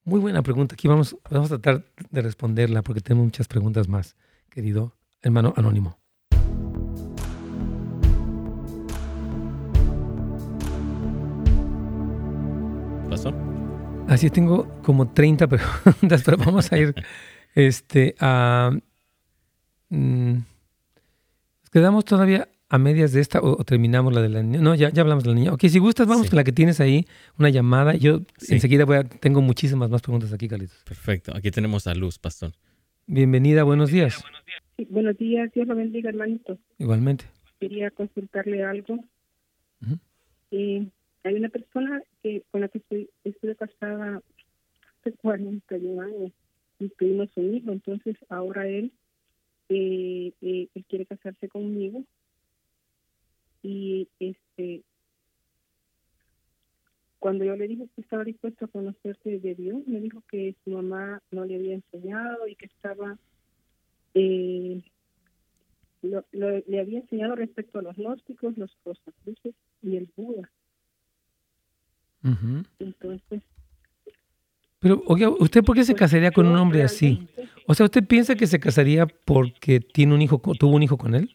Muy buena pregunta. Aquí vamos, vamos a tratar de responderla porque tenemos muchas preguntas más, querido hermano anónimo. Así tengo como 30 preguntas, pero vamos a ir este, a... Mm, quedamos todavía a medias de esta o, terminamos la de la niña? No, ya, ya hablamos de la niña. Ok, si gustas, vamos con la que tienes ahí, una llamada. Yo enseguida voy a, tengo muchísimas más preguntas aquí, Carlitos. Perfecto. Aquí tenemos a Luz, pastor. Bienvenida, buenos días. buenos días, Dios lo bendiga, hermanito. Igualmente. Quería consultarle algo. Eh, hay una persona que con la que estoy, estuve casada hace 41 años y tuvimos un hijo, entonces ahora él, eh, eh, él quiere casarse conmigo y este cuando yo le dije que estaba dispuesto a conocerte de Dios, me dijo que su mamá no le había enseñado y que estaba eh, le había enseñado respecto a los gnósticos, los cruces y el Buda. Entonces. Pero, oiga, ¿usted por qué se pues, casaría con un hombre así? O sea, ¿usted piensa que se casaría porque tiene un hijo, tuvo un hijo con él?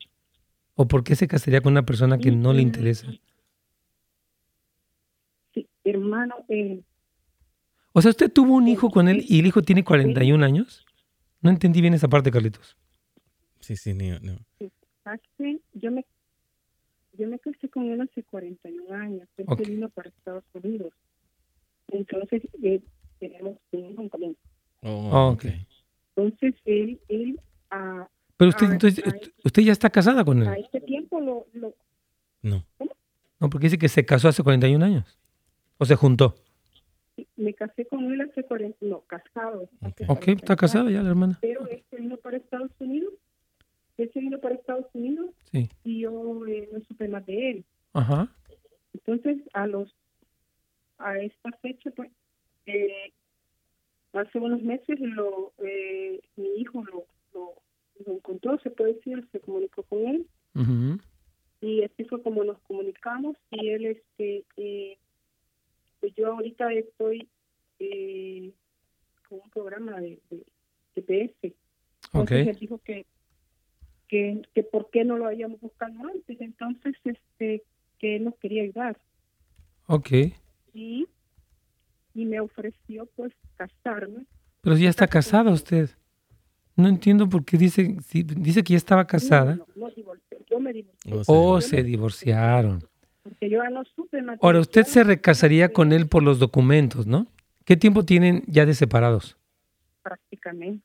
¿O por qué se casaría con una persona que no le interesa? Sí, hermano. Eh, o sea, ¿usted tuvo un hijo con él y el hijo tiene 41 años? No entendí bien esa parte, Carlitos. Sí, sí, no. yo me yo me casé con él hace 41 años. Él se vino para Estados Unidos. Entonces, eh, tenemos un hijo en común. Oh, okay. Entonces, él, él a, Pero usted, entonces, usted ya está casada con él. A este tiempo lo... lo no. ¿Cómo? No, porque dice que se casó hace 41 años. ¿O se juntó? me casé con él hace 40... No, casado. Ok, está casada ya la hermana. Pero él se vino para Estados Unidos él se vino para Estados Unidos y yo eh, no supe más de él. Ajá. Entonces, a los a esta fecha, pues, eh, hace unos meses lo eh, mi hijo lo, lo, encontró, se puede decir, se comunicó con él. Y así fue como nos comunicamos y él, este, pues yo ahorita estoy con un programa de, de, Entonces okay. él dijo que que, que por qué no lo habíamos buscado antes. Entonces, este, que él nos quería ayudar. Ok. Y, y me ofreció, pues, casarme. Pero ya está casada usted. No entiendo por qué dice, si, dice que ya estaba casada. No, no, yo me divorcié. Oh, se divorciaron. Porque yo no supe Ahora, usted se recasaría con él por los documentos, ¿no? ¿Qué tiempo tienen ya de separados? Prácticamente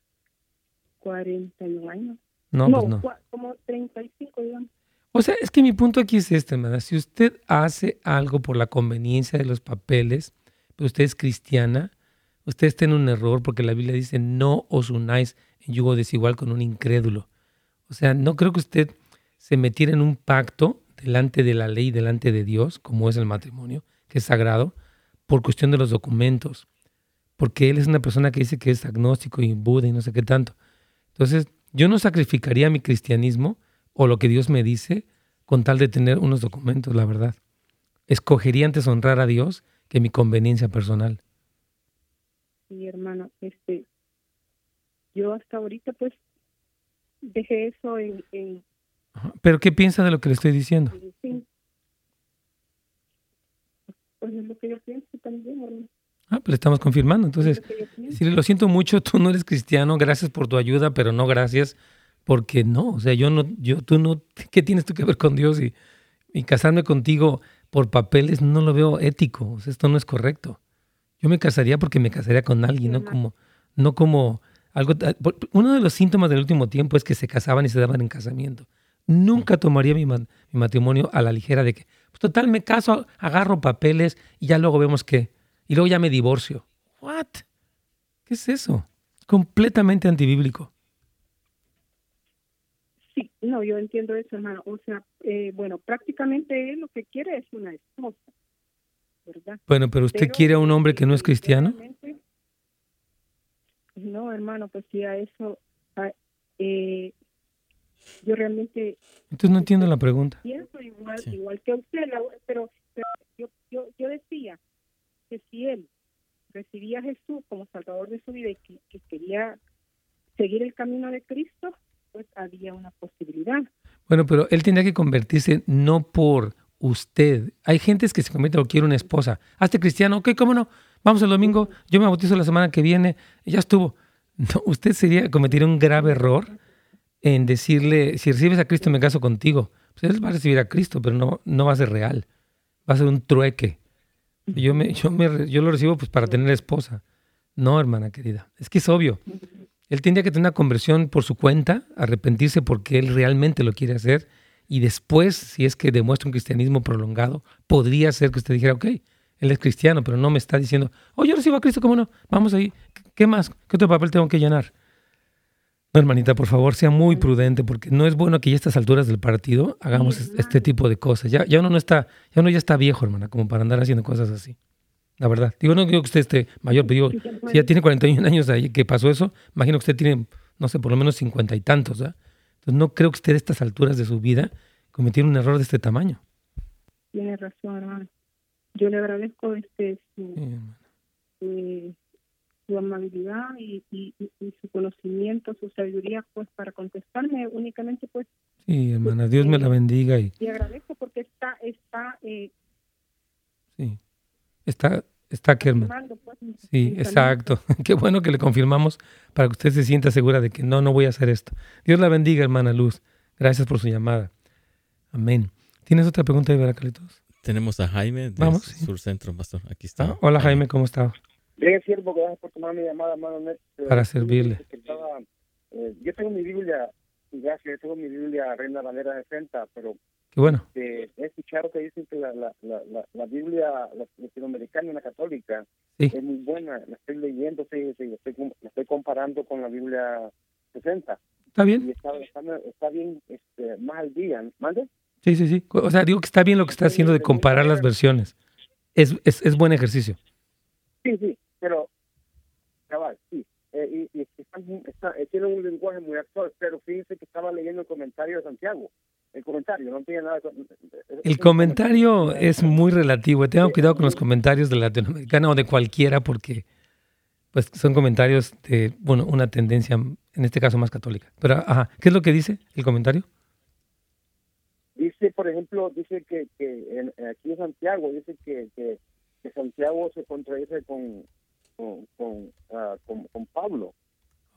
41 años. No, pues no. como 35, digamos. O sea, es que mi punto aquí es este, hermana. Si usted hace algo por la conveniencia de los papeles, pero usted es cristiana, usted está en un error porque la Biblia dice no os unáis en yugo desigual con un incrédulo. O sea, no creo que usted se metiera en un pacto delante de la ley, delante de Dios, como es el matrimonio, que es sagrado, por cuestión de los documentos. Porque él es una persona que dice que es agnóstico y Buda y no sé qué tanto. Entonces, yo no sacrificaría mi cristianismo o lo que Dios me dice con tal de tener unos documentos, la verdad. Escogería antes honrar a Dios que mi conveniencia personal. Sí, hermano, este, yo hasta ahorita pues dejé eso en... ¿Pero qué piensa de lo que le estoy diciendo? Sí. Pues es lo que yo pienso también, hermano. Ah, pues estamos confirmando. Entonces, lo siento mucho, tú no eres cristiano, gracias por tu ayuda, pero no gracias porque no, o sea, yo no, yo, tú no, ¿qué tienes tú que ver con Dios? Y, y casarme contigo por papeles no lo veo ético, o sea, esto no es correcto. Yo me casaría porque me casaría con alguien, no como, no como algo. Uno de los síntomas del último tiempo es que se casaban y se daban en casamiento. Nunca tomaría mi, mi matrimonio a la ligera de que, pues total, me caso, agarro papeles y ya luego vemos que y luego ya me divorcio. ¿What? ¿Qué es eso? Completamente antibíblico. Sí, no, yo entiendo eso, hermano. O sea, eh, bueno, prácticamente él lo que quiere es una esposa, ¿verdad? Bueno, pero usted quiere a un hombre que no es cristiano. No, hermano, pues sí, a eso, eh, yo realmente... Entonces no entiendo la pregunta. Pienso igual, igual que usted, pero, yo, yo, yo decía que si él recibía a Jesús como Salvador de su vida y que, que quería seguir el camino de Cristo, pues había una posibilidad. Bueno, pero él tenía que convertirse no por usted. Hay gentes que se convierten o quiere una esposa. Hazte cristiano, ok, cómo no. Vamos el domingo, yo me bautizo la semana que viene, ya estuvo. No, usted sería cometer un grave error en decirle, si recibes a Cristo me caso contigo. Pues va a recibir a Cristo, pero no, no va a ser real. Va a ser un trueque. Yo, me, yo, me, yo lo recibo pues para tener esposa. No, hermana querida. Es que es obvio. Él tendría que tener una conversión por su cuenta, arrepentirse porque él realmente lo quiere hacer y después, si es que demuestra un cristianismo prolongado, podría ser que usted dijera, ok, él es cristiano, pero no me está diciendo, oh, yo recibo a Cristo, ¿cómo no? Vamos ahí, ¿qué más? ¿Qué otro papel tengo que llenar? No, hermanita, por favor, sea muy prudente, porque no es bueno que ya a estas alturas del partido hagamos este tipo de cosas. Ya, ya uno no está, ya uno ya está viejo, hermana, como para andar haciendo cosas así. La verdad. Digo, no digo que usted esté mayor, pero digo, si ya tiene 41 años ahí que pasó eso, imagino que usted tiene, no sé, por lo menos 50 y tantos, ¿verdad? Entonces no creo que usted a estas alturas de su vida cometiera un error de este tamaño. Tiene razón, hermano. Yo le agradezco este su, eh, su amabilidad y, y, su conocimiento, su sabiduría, pues para contestarme únicamente, pues. Sí, hermana, Dios me la bendiga y. Y agradezco porque está, está. Eh, sí Está, está Kerman. Pues, sí, exacto. Qué bueno que le confirmamos para que usted se sienta segura de que no, no voy a hacer esto. Dios la bendiga, hermana Luz. Gracias por su llamada. Amén. ¿Tienes otra pregunta de Carlitos? Tenemos a Jaime de Vamos, Sur Centro, pastor. Aquí está. Ah, hola, Jaime, ¿cómo está? Bien, siervo, gracias por tomar mi llamada, hermano. Para servirle. Eh, yo tengo mi Biblia, gracias, yo tengo mi Biblia Reina Valera 60, pero bueno. he escuchado que dicen que la, la, la, la Biblia latinoamericana, la católica, es muy buena. La estoy leyendo, sí, sí, estoy, la estoy comparando con la Biblia 60. ¿Está bien? Y está, está, bien este, más al día. ¿Mande? Sí, sí, sí. O sea, digo que está bien lo que está haciendo de comparar las versiones. Es, es, es buen ejercicio. Sí, sí, pero, cabal, sí. Eh, y, y está, eh, tiene un lenguaje muy actual, pero fíjense que estaba leyendo el comentario de Santiago el comentario, no tiene nada. El comentario es muy relativo. Tengan cuidado con los comentarios de latinoamericana o de cualquiera porque pues son comentarios de, bueno, una tendencia, en este caso más católica. Pero, ajá, ¿qué es lo que dice el comentario? Dice, por ejemplo, dice que, que aquí en Santiago, dice que, que, Santiago se contradice con, con, con, ah, con Pablo.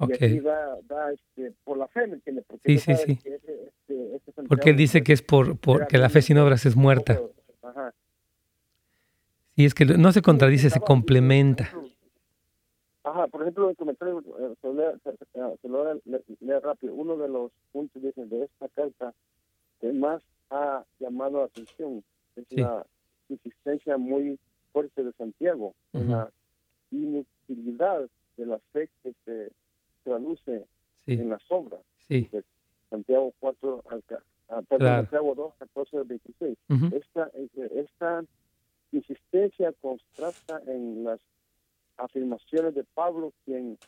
Y aquí va, este, por la fe, ¿me entiendes? Porque sí, sí, sí. Este, porque él dice que es por, que la fe sin obras es muerta. Ajá. Sí, es que no se contradice, se complementa. Ajá, por ejemplo, el comentario, se lo voy a leer rápido. Uno de los puntos de esta carta que más ha llamado la atención es la insistencia muy fuerte de Santiago en la inutilidad de la fe que se traduce en las obras. Sí. Santiago 4, ah, Santiago 2, 14 26. esta, esta insistencia contrasta en las afirmaciones de Pablo, quien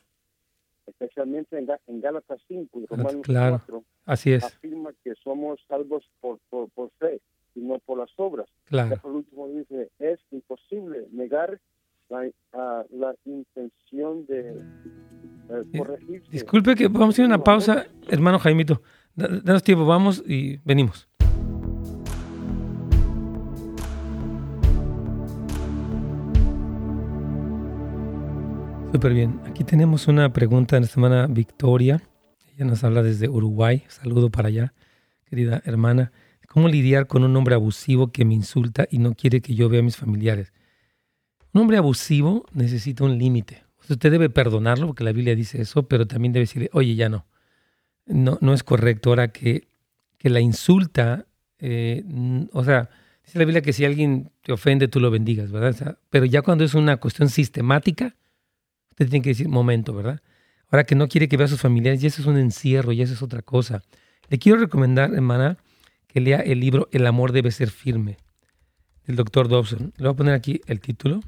especialmente en, en Gálatas 5 y Romanos claro. 4, Así es. afirma que somos salvos por, por, por fe y no por las obras. Claro. por último dice, es imposible negar la, la intención de Disculpe que vamos a ir a una pausa, hermano Jaimito. Danos tiempo, vamos y venimos. Súper bien. Aquí tenemos una pregunta en esta semana, Victoria. Ella nos habla desde Uruguay. Saludo para allá, querida hermana. ¿Cómo lidiar con un hombre abusivo que me insulta y no quiere que yo vea a mis familiares? Un hombre abusivo necesita un límite. Usted debe perdonarlo porque la Biblia dice eso, pero también debe decirle, oye, ya no. No, es correcto ahora que, la insulta, eh, o sea, dice la Biblia que si alguien te ofende, tú lo bendigas, ¿verdad? pero ya cuando es una cuestión sistemática, usted tiene que decir, momento, ¿verdad? Ahora que no quiere que vea a sus familiares, y eso es un encierro, y eso es otra cosa. Le quiero recomendar, hermana, que lea el libro El amor debe ser firme, del doctor Dobson. Le voy a poner aquí el título,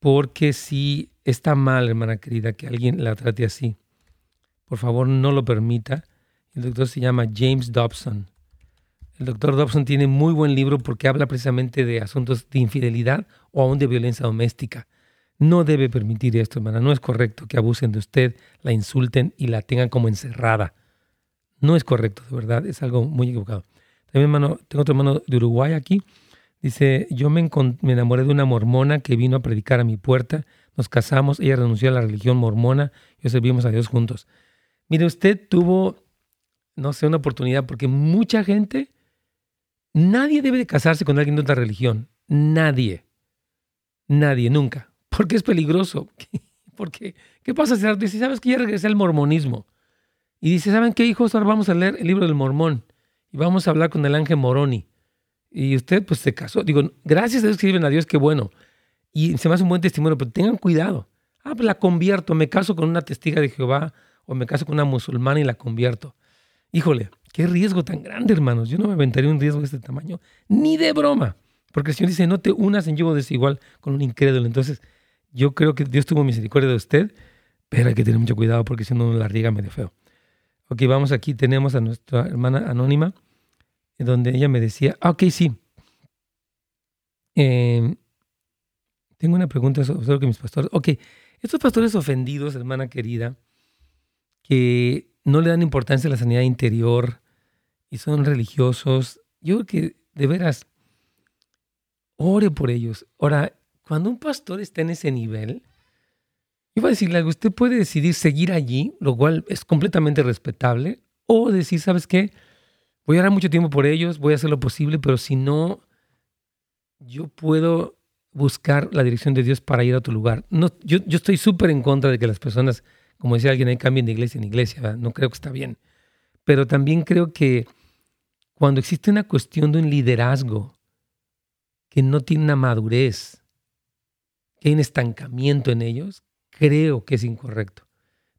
porque si Está mal, hermana querida, que alguien la trate así. Por favor, no lo permita. El doctor se llama James Dobson. El doctor Dobson tiene muy buen libro porque habla precisamente de asuntos de infidelidad o aún de violencia doméstica. No debe permitir esto, hermana. No es correcto que abusen de usted, la insulten y la tengan como encerrada. No es correcto, de verdad. Es algo muy equivocado. También, hermano, tengo otro hermano de Uruguay aquí. Dice, yo me, enamoré de una mormona que vino a predicar a mi puerta. Nos casamos, ella renunció a la religión mormona y servimos a Dios juntos. Mire, usted tuvo, no sé, una oportunidad porque mucha gente, nadie debe de casarse con alguien de otra religión. Nadie. Nadie, nunca porque es peligroso. Porque, ¿qué pasa si dice, sabes que ya regresé al mormonismo? Y dice, ¿saben qué, hijos? Ahora vamos a leer el libro del mormón y vamos a hablar con el ángel Moroni. Y usted, pues, se casó. Digo, gracias a Dios que sirven a Dios, qué bueno. Y se me hace un buen testimonio, pero tengan cuidado. Ah, pues la convierto, me caso con una testiga de Jehová o me caso con una musulmana y la convierto. Híjole, qué riesgo tan grande, hermanos. Yo no me aventaría un riesgo de este tamaño, ni de broma. Porque el Señor dice, no te unas en yugo desigual con un incrédulo. Entonces, yo creo que Dios tuvo misericordia de usted, pero hay que tener mucho cuidado porque si no la riega medio feo. Ok, vamos aquí, tenemos a nuestra hermana anónima, donde ella me decía, ah, ok, sí. Em, tengo una pregunta sobre que mis pastores. Ok, estos pastores ofendidos, hermana querida, que no le dan importancia a la sanidad interior y son religiosos, yo creo que de veras, ore por ellos. Ahora, cuando un pastor está en ese nivel, iba a decirle algo, usted puede decidir seguir allí, lo cual es completamente respetable, o decir, ¿sabes qué? Voy a dar mucho tiempo por ellos, voy a hacer lo posible, pero si no, yo puedo buscar la dirección de Dios para ir a otro lugar. No, yo, yo estoy súper en contra de que las personas, como decía alguien, ahí cambien de iglesia en iglesia, no creo que está bien. Pero también creo que cuando existe una cuestión de un liderazgo que no tiene una madurez, que hay un estancamiento en ellos, creo que es incorrecto.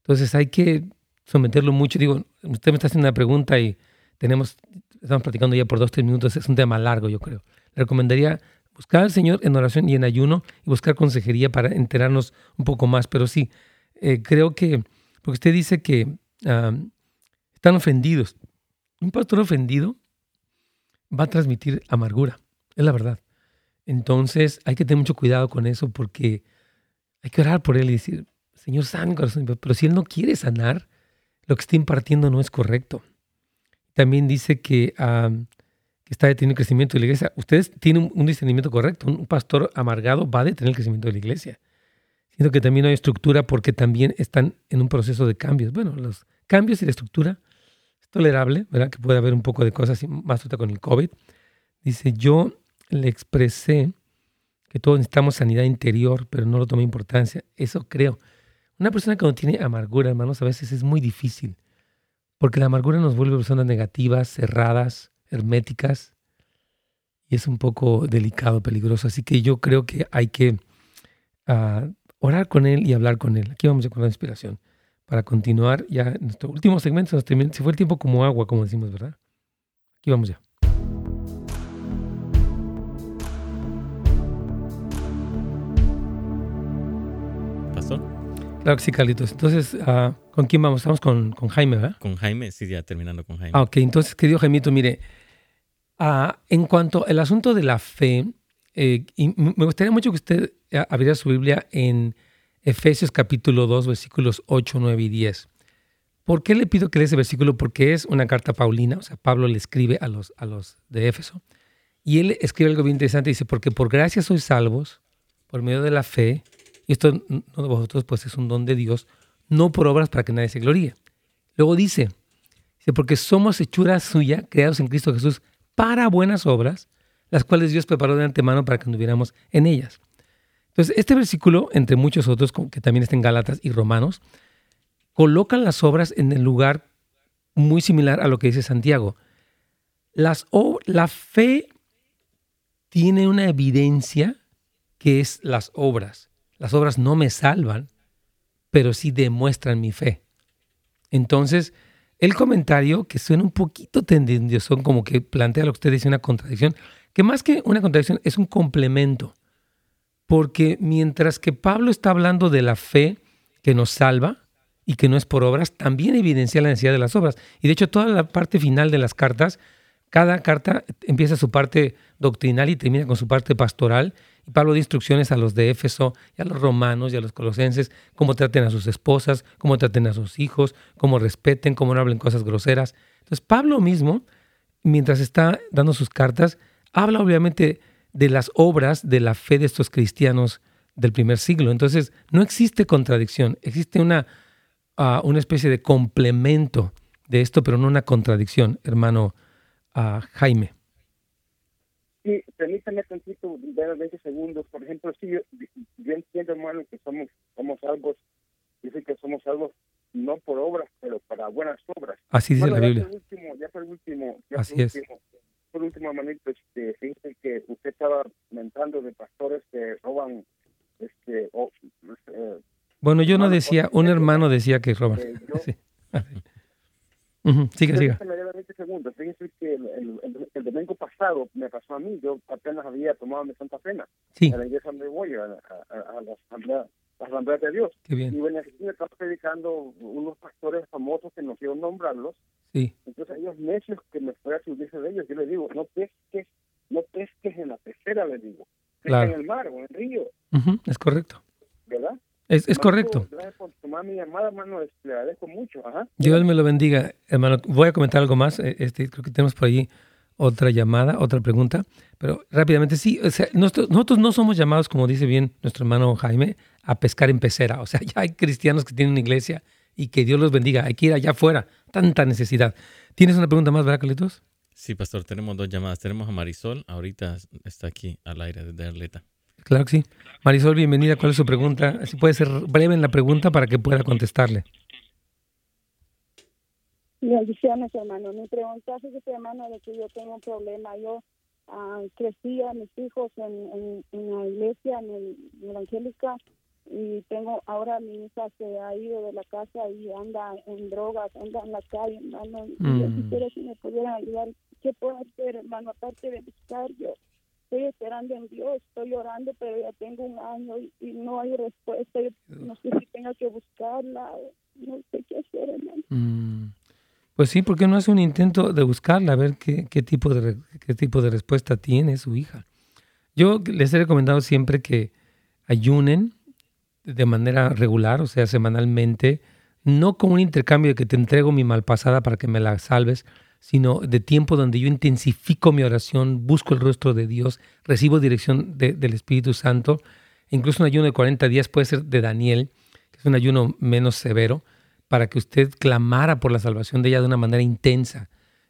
Entonces hay que someterlo mucho. Digo, usted me está haciendo una pregunta y tenemos, estamos platicando ya por dos, tres minutos, es un tema largo, yo creo. Le recomendaría buscar al Señor en oración y en ayuno y buscar consejería para enterarnos un poco más. Pero sí, eh, creo que, porque usted dice que están ofendidos. Un pastor ofendido va a transmitir amargura, es la verdad. Entonces hay que tener mucho cuidado con eso porque hay que orar por él y decir, Señor, sana. Pero si él no quiere sanar, lo que está impartiendo no es correcto. También dice que, está deteniendo el crecimiento de la iglesia. Ustedes tienen un, discernimiento correcto. Un pastor amargado va a detener el crecimiento de la iglesia. Siento que también no hay estructura porque también están en un proceso de cambios. Bueno, los cambios y la estructura es tolerable, ¿verdad? Que puede haber un poco de cosas más con el COVID. Dice, yo le expresé que todos necesitamos sanidad interior, pero no lo tomé importancia. Eso creo. Una persona que no tiene amargura, hermanos, a veces es muy difícil, porque la amargura nos vuelve personas negativas, cerradas, herméticas, y es un poco delicado, peligroso. Así que yo creo que hay que ah, orar con él y hablar con él. Aquí vamos con la inspiración para continuar ya nuestro último segmento. Se fue el tiempo como agua, como decimos, ¿verdad? Aquí vamos ya. Claro que sí, Carlitos. Entonces, ah, ¿con quién vamos? Estamos con, con, Jaime, ¿verdad? Con Jaime, sí, ya terminando con Jaime. Ah, ok, entonces, querido Jaimito, mire, ah, en cuanto al asunto de la fe, eh, me gustaría mucho que usted eh, abriera su Biblia en Efesios capítulo 2, versículos 8, 9 y 10. ¿Por qué le pido que lea ese versículo? Porque es una carta paulina, o sea, Pablo le escribe a los, a los de Éfeso. Y él escribe algo bien interesante, dice, porque por gracia sois salvos, por medio de la fe, y esto de vosotros, pues es un don de Dios, no por obras para que nadie se gloríe. Luego dice, porque somos hechura suya, creados en Cristo Jesús, para buenas obras, las cuales Dios preparó de antemano para que anduviéramos en ellas. Entonces, este versículo, entre muchos otros, que también está en Gálatas y Romanos, colocan las obras en el lugar muy similar a lo que dice Santiago. Las, la fe tiene una evidencia que es las obras. Las obras no me salvan, pero sí demuestran mi fe. Entonces, el comentario que suena un poquito tendencioso, como que plantea lo que usted dice, una contradicción, que más que una contradicción es un complemento. Porque mientras que Pablo está hablando de la fe que nos salva y que no es por obras, también evidencia la necesidad de las obras. Y de hecho, toda la parte final de las cartas, cada carta empieza su parte doctrinal y termina con su parte pastoral. Pablo da instrucciones a los de Éfeso y a los romanos y a los colosenses, cómo traten a sus esposas, cómo traten a sus hijos, cómo respeten, cómo no hablen cosas groseras. Entonces, Pablo mismo, mientras está dando sus cartas, habla obviamente de las obras de la fe de estos cristianos del primer siglo. Entonces, no existe contradicción, existe una, uh, una especie de complemento de esto, pero no una contradicción, hermano uh, Jaime. Sí, permítame tantito, 20 segundos. Por ejemplo, sí, yo, yo entiendo, hermano, que somos, somos algo, dice que somos algo no por obras, pero para buenas obras. Así dice bueno, la Biblia. Ya por último, ya por último, ya Así por es. último, por último, hermanito, este, fíjese que usted estaba comentando de pastores que roban, este, o, eh, Bueno, yo no decía, un hermano decía que roban. eh, yo- Sí. Permítame dar 20 segundos. Que el, el, el- el domingo pasado me pasó a mí. Yo apenas había tomado mi Santa Cena Sí, a la iglesia donde voy, a, a, a- la asamblea, la asamblea de Dios. qué Y bien. bueno, aquí me predicando unos pastores famosos que no quiero nombrarlos. Sí, Entonces, ellos necios que me fue a subirse de ellos, yo les digo, no pesques, no pesques en la pecera, les digo. Pesca Claro. en el mar o en el río, es correcto. ¿verdad? Es, correcto. Gracias por tomar mi llamada, hermano. este, Le agradezco mucho. Ajá. Dios me lo bendiga, hermano. Voy a comentar algo más. eh, Este, creo que tenemos por allí otra llamada, otra pregunta. Pero rápidamente, sí, o sea, nosotros, nosotros no somos llamados, como dice bien nuestro hermano Jaime, a pescar en pecera. O sea, ya hay cristianos que tienen una iglesia y que Dios los bendiga. Hay que ir allá afuera. Tanta necesidad. ¿Tienes una pregunta más, verdad, Carlitos? Sí, pastor, tenemos dos llamadas. Tenemos a Marisol, ahorita está aquí al aire desde Arleta. Claro que sí. Marisol, bienvenida. ¿Cuál es su pregunta? Si puede ser breve en la pregunta para que pueda contestarle. Bendiciones, hermano. Mi pregunta es, hermano, de que yo tengo un problema. Yo ah, crecí a mis hijos en, en, en la iglesia, en el en evangélica, y tengo ahora mi hija se ha ido de la casa y anda en drogas, anda en la calle, hermano. Y yo Mm. quisiera si me pudieran ayudar. ¿Qué puedo hacer, hermano? Aparte de buscar, yo estoy esperando en Dios, estoy orando, pero ya tengo un año y, no hay respuesta. No sé si tengo que buscarla, no sé qué hacer, hermano. Mm, Pues sí, porque no hace un intento de buscarla, a ver qué, tipo de, qué tipo de respuesta tiene su hija. Yo les he recomendado siempre que ayunen de manera regular, o sea, semanalmente, no con un intercambio de que te entrego mi malpasada para que me la salves, sino de tiempo donde yo intensifico mi oración, busco el rostro de Dios, recibo dirección de- del Espíritu Santo. Incluso un ayuno de 40 días puede ser de Daniel, que es un ayuno menos severo, para que usted clamara por la salvación de ella de una manera intensa.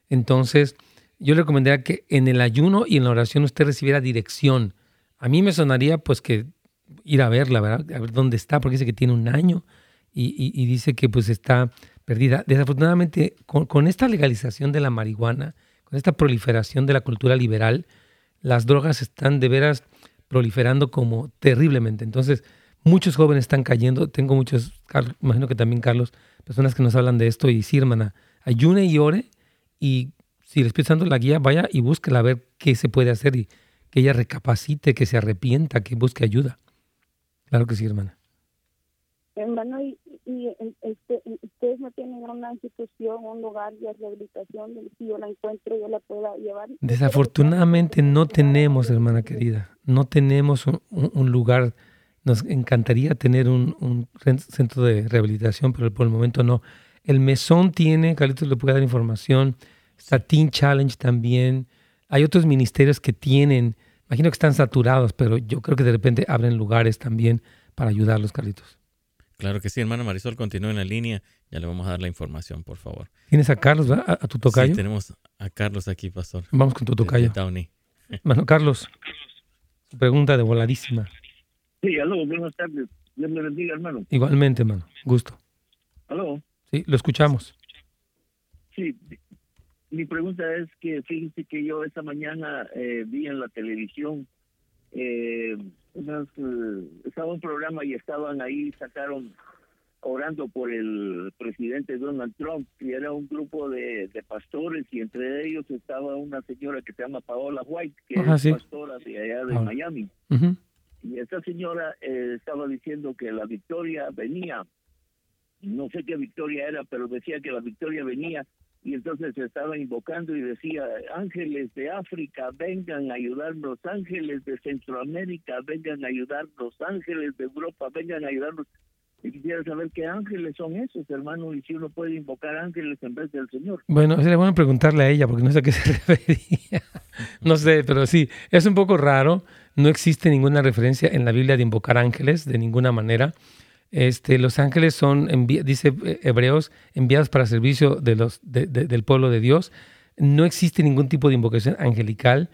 Entonces, yo le recomendaría que en el ayuno y en la oración usted recibiera dirección. A mí me sonaría pues que ir a verla, ¿verdad? A ver dónde está, porque dice que tiene un año y dice que pues está perdida. Desafortunadamente, con, esta legalización de la marihuana, con esta proliferación de la cultura liberal, las drogas están de veras proliferando como terriblemente. Entonces, muchos jóvenes están cayendo. Tengo muchos, imagino que también Carlos, personas que nos hablan de esto y sí, hermana, ayune y ore y si Espíritu Santo la guía, vaya y búsquela a ver qué se puede hacer y que ella recapacite, que se arrepienta, que busque ayuda. Claro que sí, hermana. Hermano, y, y este, ustedes no tienen una institución, un lugar de rehabilitación donde si yo la encuentro yo la pueda llevar. Desafortunadamente no tenemos, hermana querida, no tenemos un, lugar. Nos encantaría tener un, un cen- centro de rehabilitación, pero por el momento no. El mesón tiene, Carlitos le puede dar información. Está Teen Challenge también. Hay otros ministerios que tienen, imagino que están saturados, pero yo creo que de repente abren lugares también para ayudarlos, Carlitos. Claro que sí, hermana Marisol, continúe en la línea. Ya le vamos a dar la información, por favor. ¿Tienes a Carlos, a, a tu tocayo? Sí, tenemos a Carlos aquí, pastor. Vamos con tu tocayo. Downey. Bueno, Carlos, su pregunta de voladísima. Sí, aló, buenas tardes. Dios me bendiga, hermano. Igualmente, hermano. Gusto. Aló. Sí, lo escuchamos. Sí, mi pregunta es que fíjense que yo esta mañana eh, vi en la televisión eh, unas, eh, estaba un programa y estaban ahí, sacaron orando por el presidente Donald Trump y era un grupo de, de pastores y entre ellos estaba una señora que se llama Paola White, que Ajá, es sí. pastora de allá de Ah. Miami. Ujú. Y esta señora eh, estaba diciendo que la victoria venía no sé qué victoria era, pero decía que la victoria venía y entonces se estaba invocando y decía, ángeles de África, vengan a ayudarnos, ángeles de Centroamérica, vengan a ayudarnos, ángeles de Europa, vengan a ayudarnos. Y quisiera saber qué ángeles son esos, hermano, y si uno puede invocar ángeles en vez del Señor. Bueno, sería bueno preguntarle a ella, porque no sé a qué se refería. no sé, pero sí, es un poco raro. No existe ninguna referencia en la Biblia de invocar ángeles de ninguna manera. Este, los ángeles son, dice eh, Hebreos, enviados para servicio de los, del pueblo de Dios. No existe ningún tipo de invocación angelical.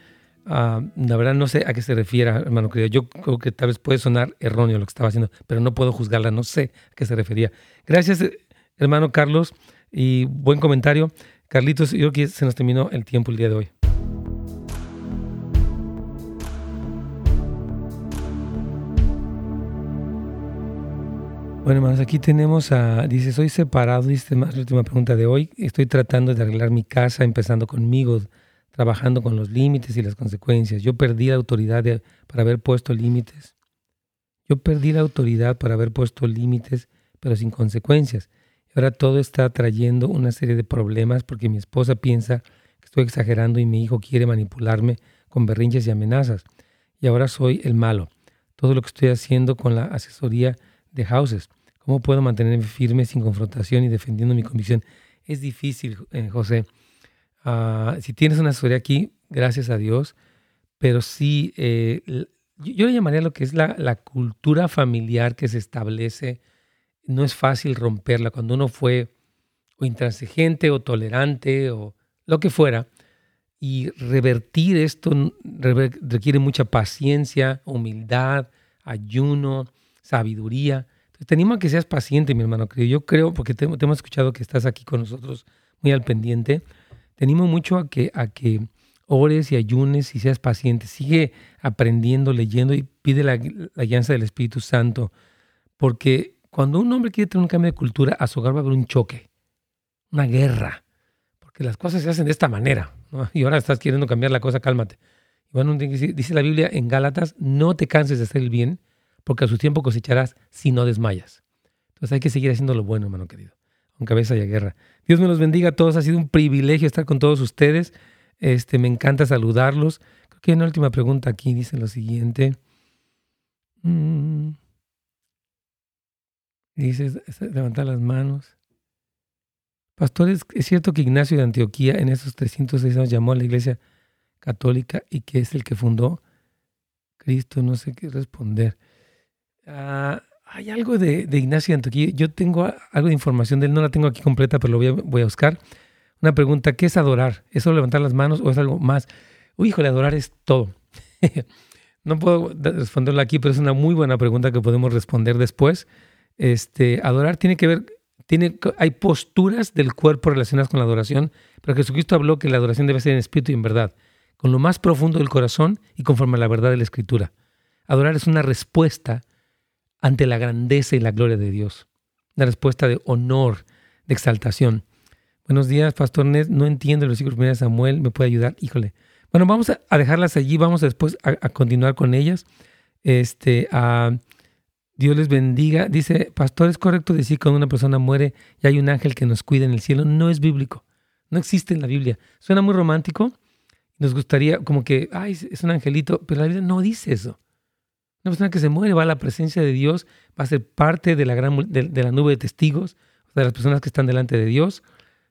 Ah, la verdad no sé a qué se refiere, hermano querido. Yo creo que tal vez puede sonar erróneo lo que estaba haciendo, pero no puedo juzgarla, no sé a qué se refería. Gracias, hermano Carlos, y buen comentario. Carlitos, yo creo que se nos terminó el tiempo el día de hoy. Bueno, hermanos, aquí tenemos a, dice, soy separado, dice más la última pregunta de hoy, estoy tratando de arreglar mi casa, empezando conmigo, trabajando con los límites y las consecuencias. Yo perdí la autoridad para haber puesto límites. Yo perdí la autoridad para haber puesto límites, pero sin consecuencias. Ahora todo está trayendo una serie de problemas porque mi esposa piensa que estoy exagerando y mi hijo quiere manipularme con berrinches y amenazas. Y ahora soy el malo. Todo lo que estoy haciendo con la asesoría de Houses. ¿Cómo puedo mantenerme firme sin confrontación y defendiendo mi convicción? Es difícil, eh, José. Ah, si tienes una asesoría aquí, gracias a Dios, pero sí, eh, yo, le llamaría lo que es la, la, cultura familiar que se establece. No es fácil romperla cuando uno fue o intransigente o tolerante o lo que fuera. Y revertir esto requiere mucha paciencia, humildad, ayuno, sabiduría. Entonces, te animo a que seas paciente, mi hermano querido. Yo creo, porque te, hemos escuchado que estás aquí con nosotros muy al pendiente, te animo mucho a que, a que ores y ayunes y seas paciente. Sigue aprendiendo, leyendo y pide la, la del Espíritu Santo. Porque cuando un hombre quiere tener un cambio de cultura, a su hogar va a haber un choque, una guerra. Porque las cosas se hacen de esta manera. Y ahora estás queriendo cambiar la cosa, cálmate. Dice la Biblia en Gálatas, no te canses de hacer el bien, porque a su tiempo cosecharás si no desmayas. Entonces hay que seguir haciendo lo bueno, hermano querido, aunque a veces haya guerra. Dios me los bendiga a todos, ha sido un privilegio estar con todos ustedes. Este, me encanta saludarlos. Creo que hay una última pregunta aquí, dice lo siguiente. Mm. Dice, levantar las manos. Pastores, ¿es cierto que Ignacio de Antioquía en esos 306 años llamó a la iglesia católica y que es el que fundó Cristo? No sé qué responder. Ah, hay algo de, Ignacio Antioquía. Yo tengo algo de información de él, no la tengo aquí completa, pero lo voy a, buscar. Una pregunta, ¿qué es adorar? ¿Es solo levantar las manos o es algo más? Uy, híjole, adorar es todo. no puedo responderlo aquí, pero es una muy buena pregunta que podemos responder después. Este, adorar tiene que ver, tiene, hay posturas del cuerpo relacionadas con la adoración, pero Jesucristo habló que la adoración debe ser en espíritu y en verdad, con lo más profundo del corazón y conforme a la verdad de la Escritura. Adorar es una respuesta ante la grandeza y la gloria de Dios. Una respuesta de honor, de exaltación. Buenos días, Pastor Ned. No entiendo el versículo de Samuel. ¿Me puede ayudar? Híjole. Bueno, vamos a dejarlas allí. Vamos después a, continuar con ellas. Este, Dios les bendiga. Dice, Pastor, ¿es correcto decir que cuando una persona muere y hay un ángel que nos cuida en el cielo? No es bíblico. No existe en la Biblia. Suena muy romántico. Nos gustaría como que, ay, es un angelito, pero la Biblia no dice eso. Una persona que se muere va a la presencia de Dios, va a ser parte de la, gran, de, la nube de testigos, de las personas que están delante de Dios,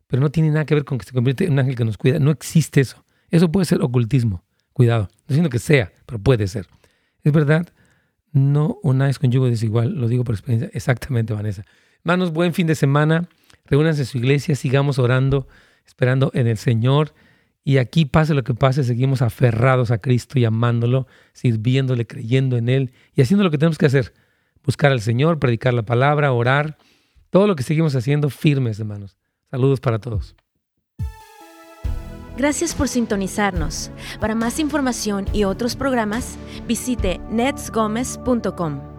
pero no tiene nada que ver con que se convierte en un ángel que nos cuida. No existe eso. Eso puede ser ocultismo. Cuidado. No diciendo que sea, pero puede ser. Es verdad, no unáis con yugo desigual. Lo digo por experiencia. Exactamente, Vanessa. Hermanos, buen fin de semana. Reúnanse en su iglesia, sigamos orando, esperando en el Señor. Y aquí, pase lo que pase, seguimos aferrados a Cristo y amándolo, sirviéndole, creyendo en Él y haciendo lo que tenemos que hacer. Buscar al Señor, predicar la palabra, orar. Todo lo que seguimos haciendo firmes, hermanos. Saludos para todos. Gracias por sintonizarnos. Para más información y otros programas, visite netsgomez.com.